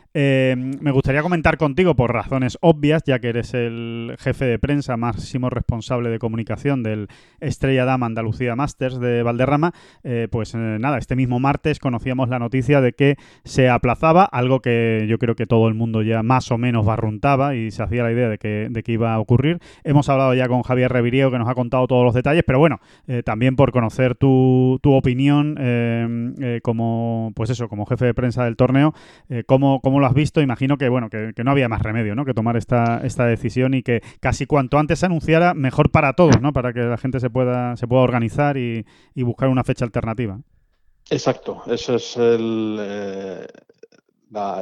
Eh, me gustaría comentar contigo, por razones obvias, ya que eres el jefe de prensa, máximo responsable de comunicación del Estrella Dama Andalucía Masters de Valderrama, eh, pues eh, nada, este mismo martes conocíamos la noticia de que se aplazaba, algo que yo creo que todo el mundo ya más o menos barruntaba y se hacía la idea de que, de que iba a ocurrir. Hemos hablado ya con Javier Reviriego, que nos ha contado todos los detalles, pero bueno, también por conocer tu, tu opinión como, pues eso, como jefe de prensa del torneo, cómo, cómo lo has visto, imagino que bueno, que, no había más remedio, ¿no? Que tomar esta, esta decisión y que casi cuanto antes se anunciara, mejor para todos, ¿no? Para que la gente se pueda, se pueda organizar y, buscar una fecha alternativa. Exacto, eso es el, eh,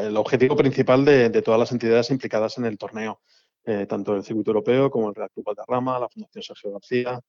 el objetivo principal de, todas las entidades implicadas en el torneo, eh, tanto el circuito europeo como el Real Club Valderrama, la Fundación Sergio García,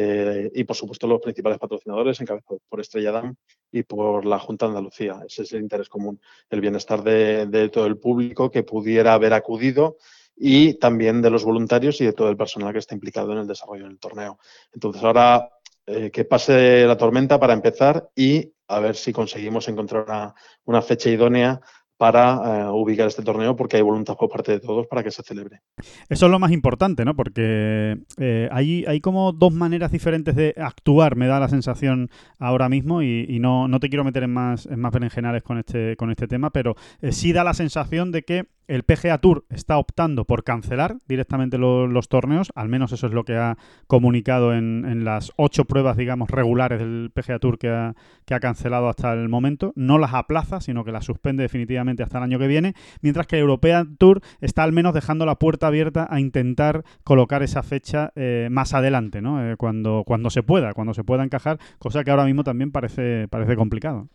eh, y por supuesto los principales patrocinadores encabezados por Estrella Damm y por la Junta de Andalucía. Ese es el interés común, el bienestar de, todo el público que pudiera haber acudido y también de los voluntarios y de todo el personal que está implicado en el desarrollo del torneo. Entonces ahora eh, que pase la tormenta para empezar y a ver si conseguimos encontrar una fecha idónea para eh, ubicar este torneo porque hay voluntad por parte de todos para que se celebre. Eso es lo más importante, ¿no? Porque eh, hay, hay como dos maneras diferentes de actuar, me da la sensación ahora mismo, y, no, no, te quiero meter en más, en más berenjenales con este, con este tema, pero eh, sí da la sensación de que el PGA Tour está optando por cancelar directamente los torneos, al menos eso es lo que ha comunicado en, las ocho pruebas, digamos, regulares del PGA Tour que ha, cancelado hasta el momento. No las aplaza, sino que las suspende definitivamente hasta el año que viene, mientras que el European Tour está al menos dejando la puerta abierta a intentar colocar esa fecha eh, más adelante, ¿no? Eh, cuando, cuando se pueda, cuando se pueda encajar, cosa que ahora mismo también parece, parece complicado.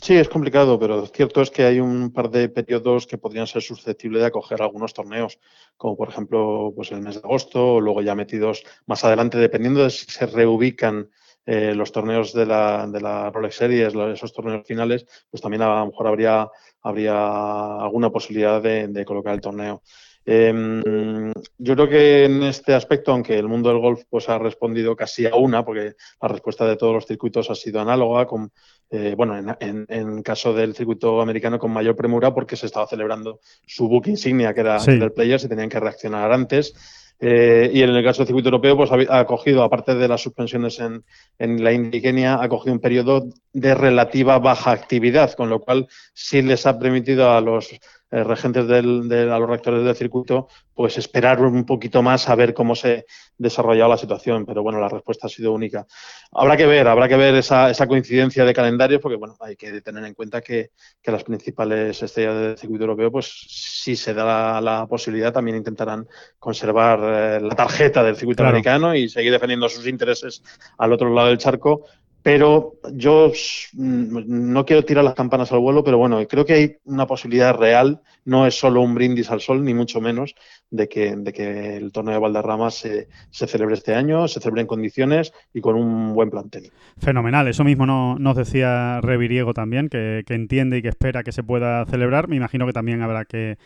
Sí, es complicado, pero cierto es que hay un par de periodos que podrían ser susceptibles de acoger algunos torneos, como por ejemplo pues el mes de agosto, o luego ya metidos más adelante, dependiendo de si se reubican eh, los torneos de la, de la Rolex Series, esos torneos finales, pues también a lo mejor habría, habría alguna posibilidad de colocar el torneo. Em, yo creo que en este aspecto, aunque el mundo del golf pues, ha respondido casi a una, porque la respuesta de todos los circuitos ha sido análoga, con, eh, bueno, en, en, caso del circuito americano con mayor premura, porque se estaba celebrando su book insignia, que era el Players, y tenían que reaccionar antes. Eh, y en el caso del circuito europeo, pues ha, cogido, aparte de las suspensiones en, en la India y Kenia, ha cogido un periodo de relativa baja actividad, con lo cual sí les ha permitido a los eh, regentes del, de, a los rectores del circuito, pues esperar un poquito más a ver cómo se desarrollaba la situación. Pero bueno, la respuesta ha sido única. Habrá que ver, habrá que ver esa, esa coincidencia de calendarios, porque bueno, hay que tener en cuenta que, que las principales estrellas del circuito europeo, pues si se da la, posibilidad, también intentarán conservar eh, la tarjeta del circuito americano y seguir defendiendo sus intereses al otro lado del charco pero yo mm, no quiero tirar las campanas al vuelo, pero bueno, creo que hay una posibilidad real, no es solo un brindis al sol, ni mucho menos, de que, de que el torneo de Valderrama se, se, celebre este año, se celebre en condiciones y con un buen plantel. Fenomenal, eso mismo no, nos decía Reviriego también, que, entiende y que espera que se pueda celebrar. Me imagino que también habrá que,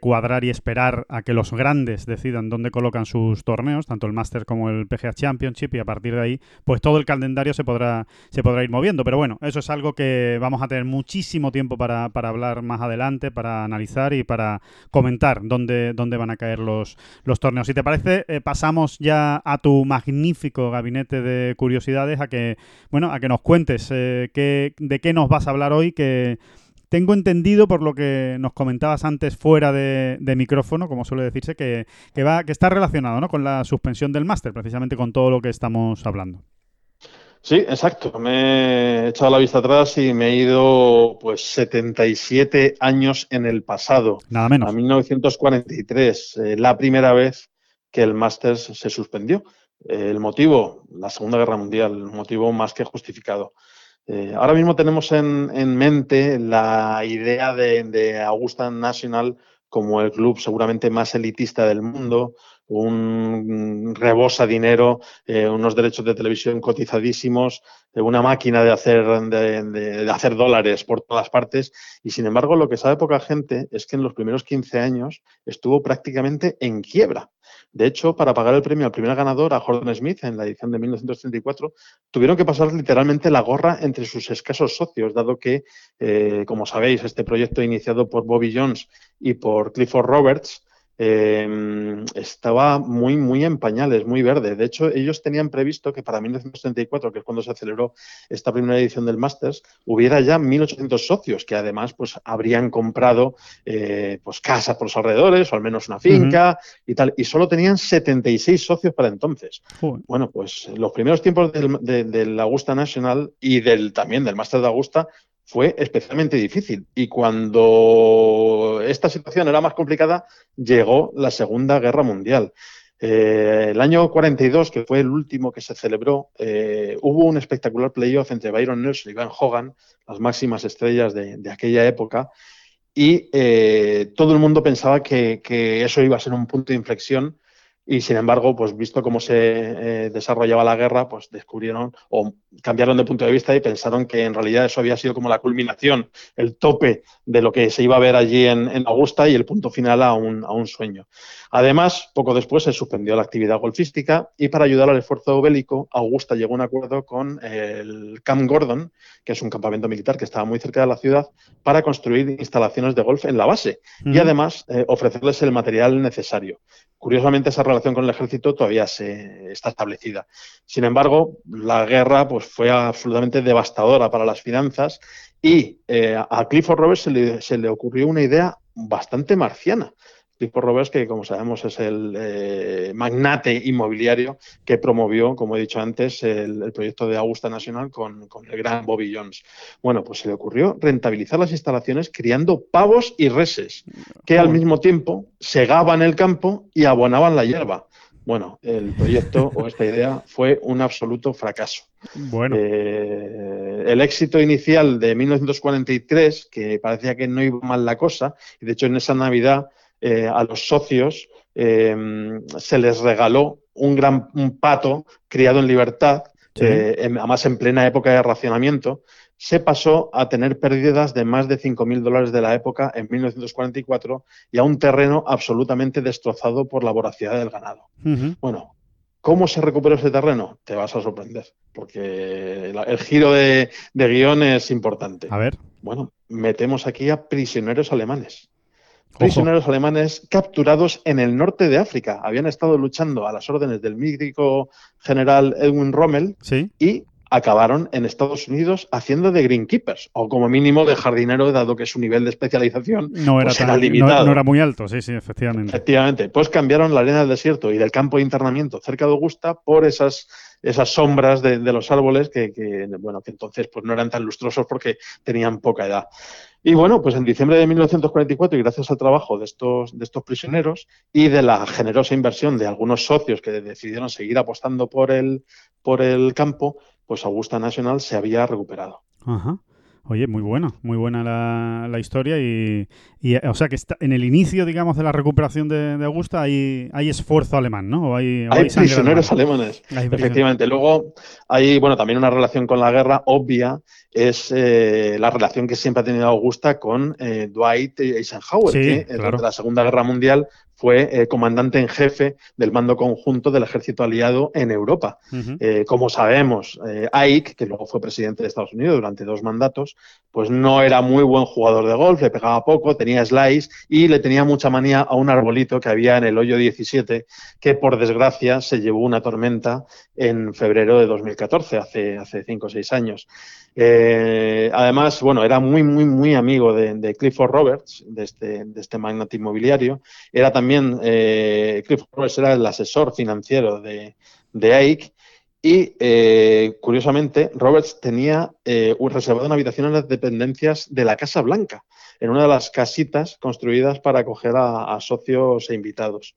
cuadrar y esperar a que los grandes decidan dónde colocan sus torneos, tanto el Master como el PGA Championship, y a partir de ahí, pues todo el calendario se podrá, se podrá ir moviendo. Pero bueno, eso es algo que vamos a tener muchísimo tiempo para, para hablar más adelante, para analizar y para comentar dónde, dónde van a caer los, los torneos. Si te parece, eh, pasamos ya a tu magnífico gabinete de curiosidades, a que, bueno, a que nos cuentes eh, qué, de qué nos vas a hablar hoy, que tengo entendido por lo que nos comentabas antes fuera de, micrófono, como suele decirse, que, que, va, que está relacionado ¿no? con la suspensión del máster, precisamente con todo lo que estamos hablando. Sí, exacto. Me he echado la vista atrás y me he ido pues 77 años en el pasado. Nada menos. A 1943, eh, la primera vez que el Masters se suspendió. Eh, el motivo, la Segunda Guerra Mundial, el motivo más que justificado. Eh, ahora mismo tenemos en, mente la idea de, de, Augusta National como el club seguramente más elitista del mundo, un rebosa dinero, eh, unos derechos de televisión cotizadísimos, eh, una máquina de hacer, de, hacer dólares por todas partes. Y sin embargo, lo que sabe poca gente es que en los primeros 15 años estuvo prácticamente en quiebra. De hecho, para pagar el premio al primer ganador, a Jordan Smith, en la edición de 1934, tuvieron que pasar literalmente la gorra entre sus escasos socios, dado que, eh, como sabéis, este proyecto iniciado por Bobby Jones y por Clifford Roberts, eh, estaba muy, muy en pañales, muy verde. De hecho, ellos tenían previsto que para 1934, que es cuando se celebró esta primera edición del Masters, hubiera ya 1.800 socios que además pues, habrían comprado eh, pues, casas por los alrededores o al menos una finca uh -huh. y tal. Y solo tenían 76 socios para entonces. Uh -huh. Bueno, pues los primeros tiempos del, de, del Augusta National y del, también del Masters de Augusta fue especialmente difícil. Y cuando esta situación era más complicada, llegó la Segunda Guerra Mundial. Eh, el año 42, que fue el último que se celebró, eh, hubo un espectacular playoff entre Byron Nelson y Van Hogan, las máximas estrellas de, aquella época, y eh, todo el mundo pensaba que, eso iba a ser un punto de inflexión y sin embargo, pues visto cómo se eh, desarrollaba la guerra, pues descubrieron o cambiaron de punto de vista y pensaron que en realidad eso había sido como la culminación, el tope de lo que se iba a ver allí en, en Augusta y el punto final a un, a un, sueño. Además, poco después se suspendió la actividad golfística y para ayudar al esfuerzo bélico, Augusta llegó a un acuerdo con el Camp Gordon, que es un campamento militar que estaba muy cerca de la ciudad, para construir instalaciones de golf en la base mm. y además eh, ofrecerles el material necesario. Curiosamente, esa relación con el ejército todavía se está establecida. Sin embargo, la guerra pues, fue absolutamente devastadora para las finanzas y eh, a Clifford Roberts se le, se le, ocurrió una idea bastante marciana. Clifford Roberts, que como sabemos es el eh, magnate inmobiliario que promovió, como he dicho antes, el, el proyecto de Augusta National con, con, el gran Bobby Jones. Bueno, pues se le ocurrió rentabilizar las instalaciones criando pavos y reses, que al mismo tiempo segaban el campo y abonaban la hierba. Bueno, el proyecto o esta idea fue un absoluto fracaso. Bueno. Eh, el éxito inicial de 1943, que parecía que no iba mal la cosa, y de hecho en esa Navidad eh, a los socios eh, se les regaló un gran un pato criado en libertad, sí. eh, en, además en plena época de racionamiento, se pasó a tener pérdidas de más de 5.000 dólares de la época en 1944 y a un terreno absolutamente destrozado por la voracidad del ganado. Uh -huh. Bueno, ¿Cómo se recuperó ese terreno? Te vas a sorprender, porque el, el giro de, de, guion es importante. A ver. Bueno, metemos aquí a prisioneros alemanes. Prisioneros Ojo. alemanes capturados en el norte de África. Habían estado luchando a las órdenes del mítico general Edwin Rommel ¿Sí? y acabaron en Estados Unidos haciendo de greenkeepers, o como mínimo de jardinero, dado que su nivel de especialización no era, pues tan, era limitado. No, no, era muy alto, sí, sí, efectivamente. Efectivamente. Pues cambiaron la arena del desierto y del campo de internamiento cerca de Augusta por esas esas sombras de, de los árboles que, que, bueno, que entonces pues no eran tan lustrosos porque tenían poca edad. Y bueno, pues en diciembre de 1944, y gracias al trabajo de estos, de estos prisioneros y de la generosa inversión de algunos socios que decidieron seguir apostando por el, por el campo, pues Augusta National se había recuperado. Ajá. Oye, muy buena, muy buena la, la historia y, y, o sea que está en el inicio, digamos, de la recuperación de, de Augusta hay, hay esfuerzo alemán, ¿no? O hay, o hay, hay prisioneros alemanes, hay efectivamente. Luego hay, bueno, también una relación con la guerra obvia es eh, la relación que siempre ha tenido Augusta con eh, Dwight Eisenhower, sí, que claro. durante la Segunda Guerra Mundial fue eh, comandante en jefe del mando conjunto del ejército aliado en Europa. Uh -huh. eh, como sabemos, eh, Ike, que luego fue presidente de Estados Unidos durante dos mandatos, pues no era muy buen jugador de golf, le pegaba poco, tenía slice y le tenía mucha manía a un arbolito que había en el hoyo 17, que por desgracia se llevó una tormenta en febrero de 2014, hace, hace cinco o seis años. Eh, además, bueno, era muy, muy, muy amigo de, Clifford Roberts, de este, de este magnate inmobiliario. Era también, eh, Clifford Roberts era el asesor financiero de, de Ike. Y eh, curiosamente, Roberts tenía eh, reservado una habitación en las dependencias de la Casa Blanca, en una de las casitas construidas para acoger a, a socios e invitados.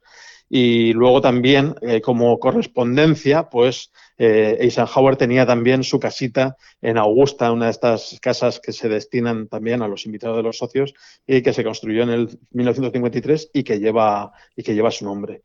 Y luego también, eh, como correspondencia, pues eh, Eisenhower tenía también su casita en Augusta, una de estas casas que se destinan también a los invitados de los socios y que se construyó en el 1953 y que lleva, y que lleva su nombre.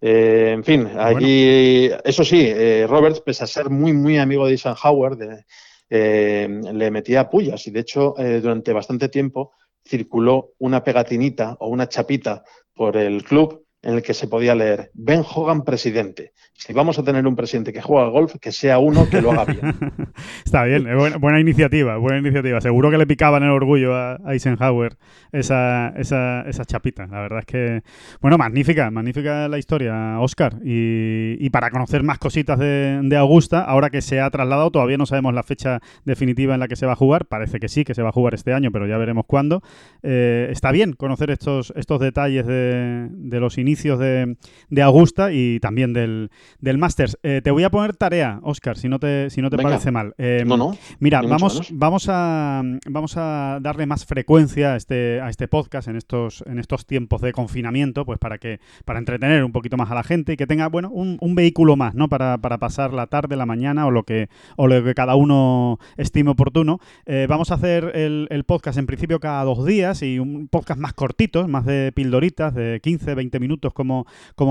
Eh, en fin, allí, eso sí, eh, Roberts, pese a ser muy, muy amigo de Eisenhower, de, eh, le metía pullas y de hecho eh, durante bastante tiempo circuló una pegatinita o una chapita por el club en el que se podía leer Ben Hogan presidente. Si vamos a tener un presidente que juega al golf, que sea uno que lo haga bien. Está bien, buena, buena iniciativa, buena iniciativa. Seguro que le picaban el orgullo a Eisenhower esa, esa, esa chapita. La verdad es que, bueno, magnífica, magnífica la historia, Oscar. Y, y para conocer más cositas de, de Augusta, ahora que se ha trasladado, todavía no sabemos la fecha definitiva en la que se va a jugar. Parece que sí, que se va a jugar este año, pero ya veremos cuándo. Eh, está bien conocer estos, estos detalles de, de los inicios de, de, Augusta y también del, del Masters. Eh, te voy a poner tarea, Oscar, si no te, si no te parece mal. Eh, no, no. Mira, vamos, vamos, a, vamos a darle más frecuencia a este, a este podcast en estos, en estos tiempos de confinamiento, pues para que para entretener un poquito más a la gente y que tenga bueno un, un vehículo más, ¿no? Para, para, pasar la tarde, la mañana o lo que, o lo que cada uno estime oportuno. Eh, vamos a hacer el, el, podcast en principio cada dos días y un podcast más cortito, más de pildoritas, de 15, 20 minutos como,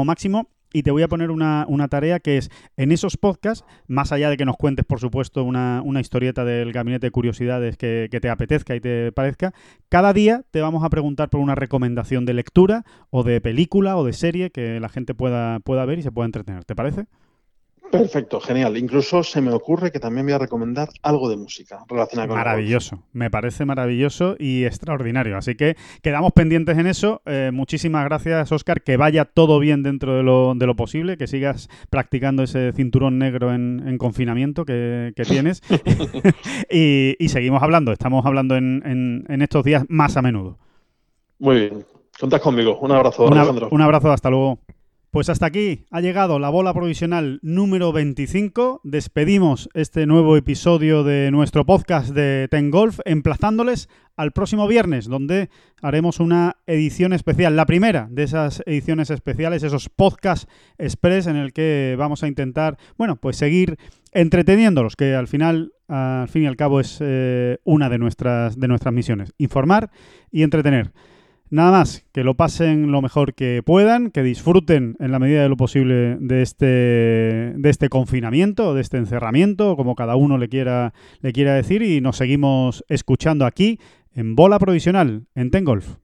máximo. Y te voy a poner una, una, tarea que es en esos podcasts, más allá de que nos cuentes, por supuesto, una, una historieta del gabinete de curiosidades que, que, te apetezca y te parezca, cada día te vamos a preguntar por una recomendación de lectura o de película o de serie que la gente pueda, pueda ver y se pueda entretener. ¿Te parece? Perfecto, genial. Incluso se me ocurre que también voy a recomendar algo de música relacionada con Maravilloso, me parece maravilloso y extraordinario. Así que quedamos pendientes en eso. Eh, muchísimas gracias, Oscar. Que vaya todo bien dentro de lo, de lo posible, que sigas practicando ese cinturón negro en, en confinamiento que, que tienes. y, y, seguimos hablando, estamos hablando en, en, en, estos días más a menudo. Muy bien, contás conmigo. Un abrazo, Una, Alejandro. Un abrazo, hasta luego. Pues hasta aquí ha llegado la bola provisional número 25. Despedimos este nuevo episodio de nuestro podcast de Ten Golf, emplazándoles al próximo viernes, donde haremos una edición especial, la primera de esas ediciones especiales, esos podcasts express en el que vamos a intentar, bueno, pues seguir entreteniéndolos, que al final, al fin y al cabo, es eh, una de nuestras, de nuestras misiones, informar y entretener. Nada más, que lo pasen lo mejor que puedan, que disfruten en la medida de lo posible de este, de este confinamiento, de este encerramiento, como cada uno le quiera, le quiera decir, y nos seguimos escuchando aquí en Bola Provisional, en Tengolf.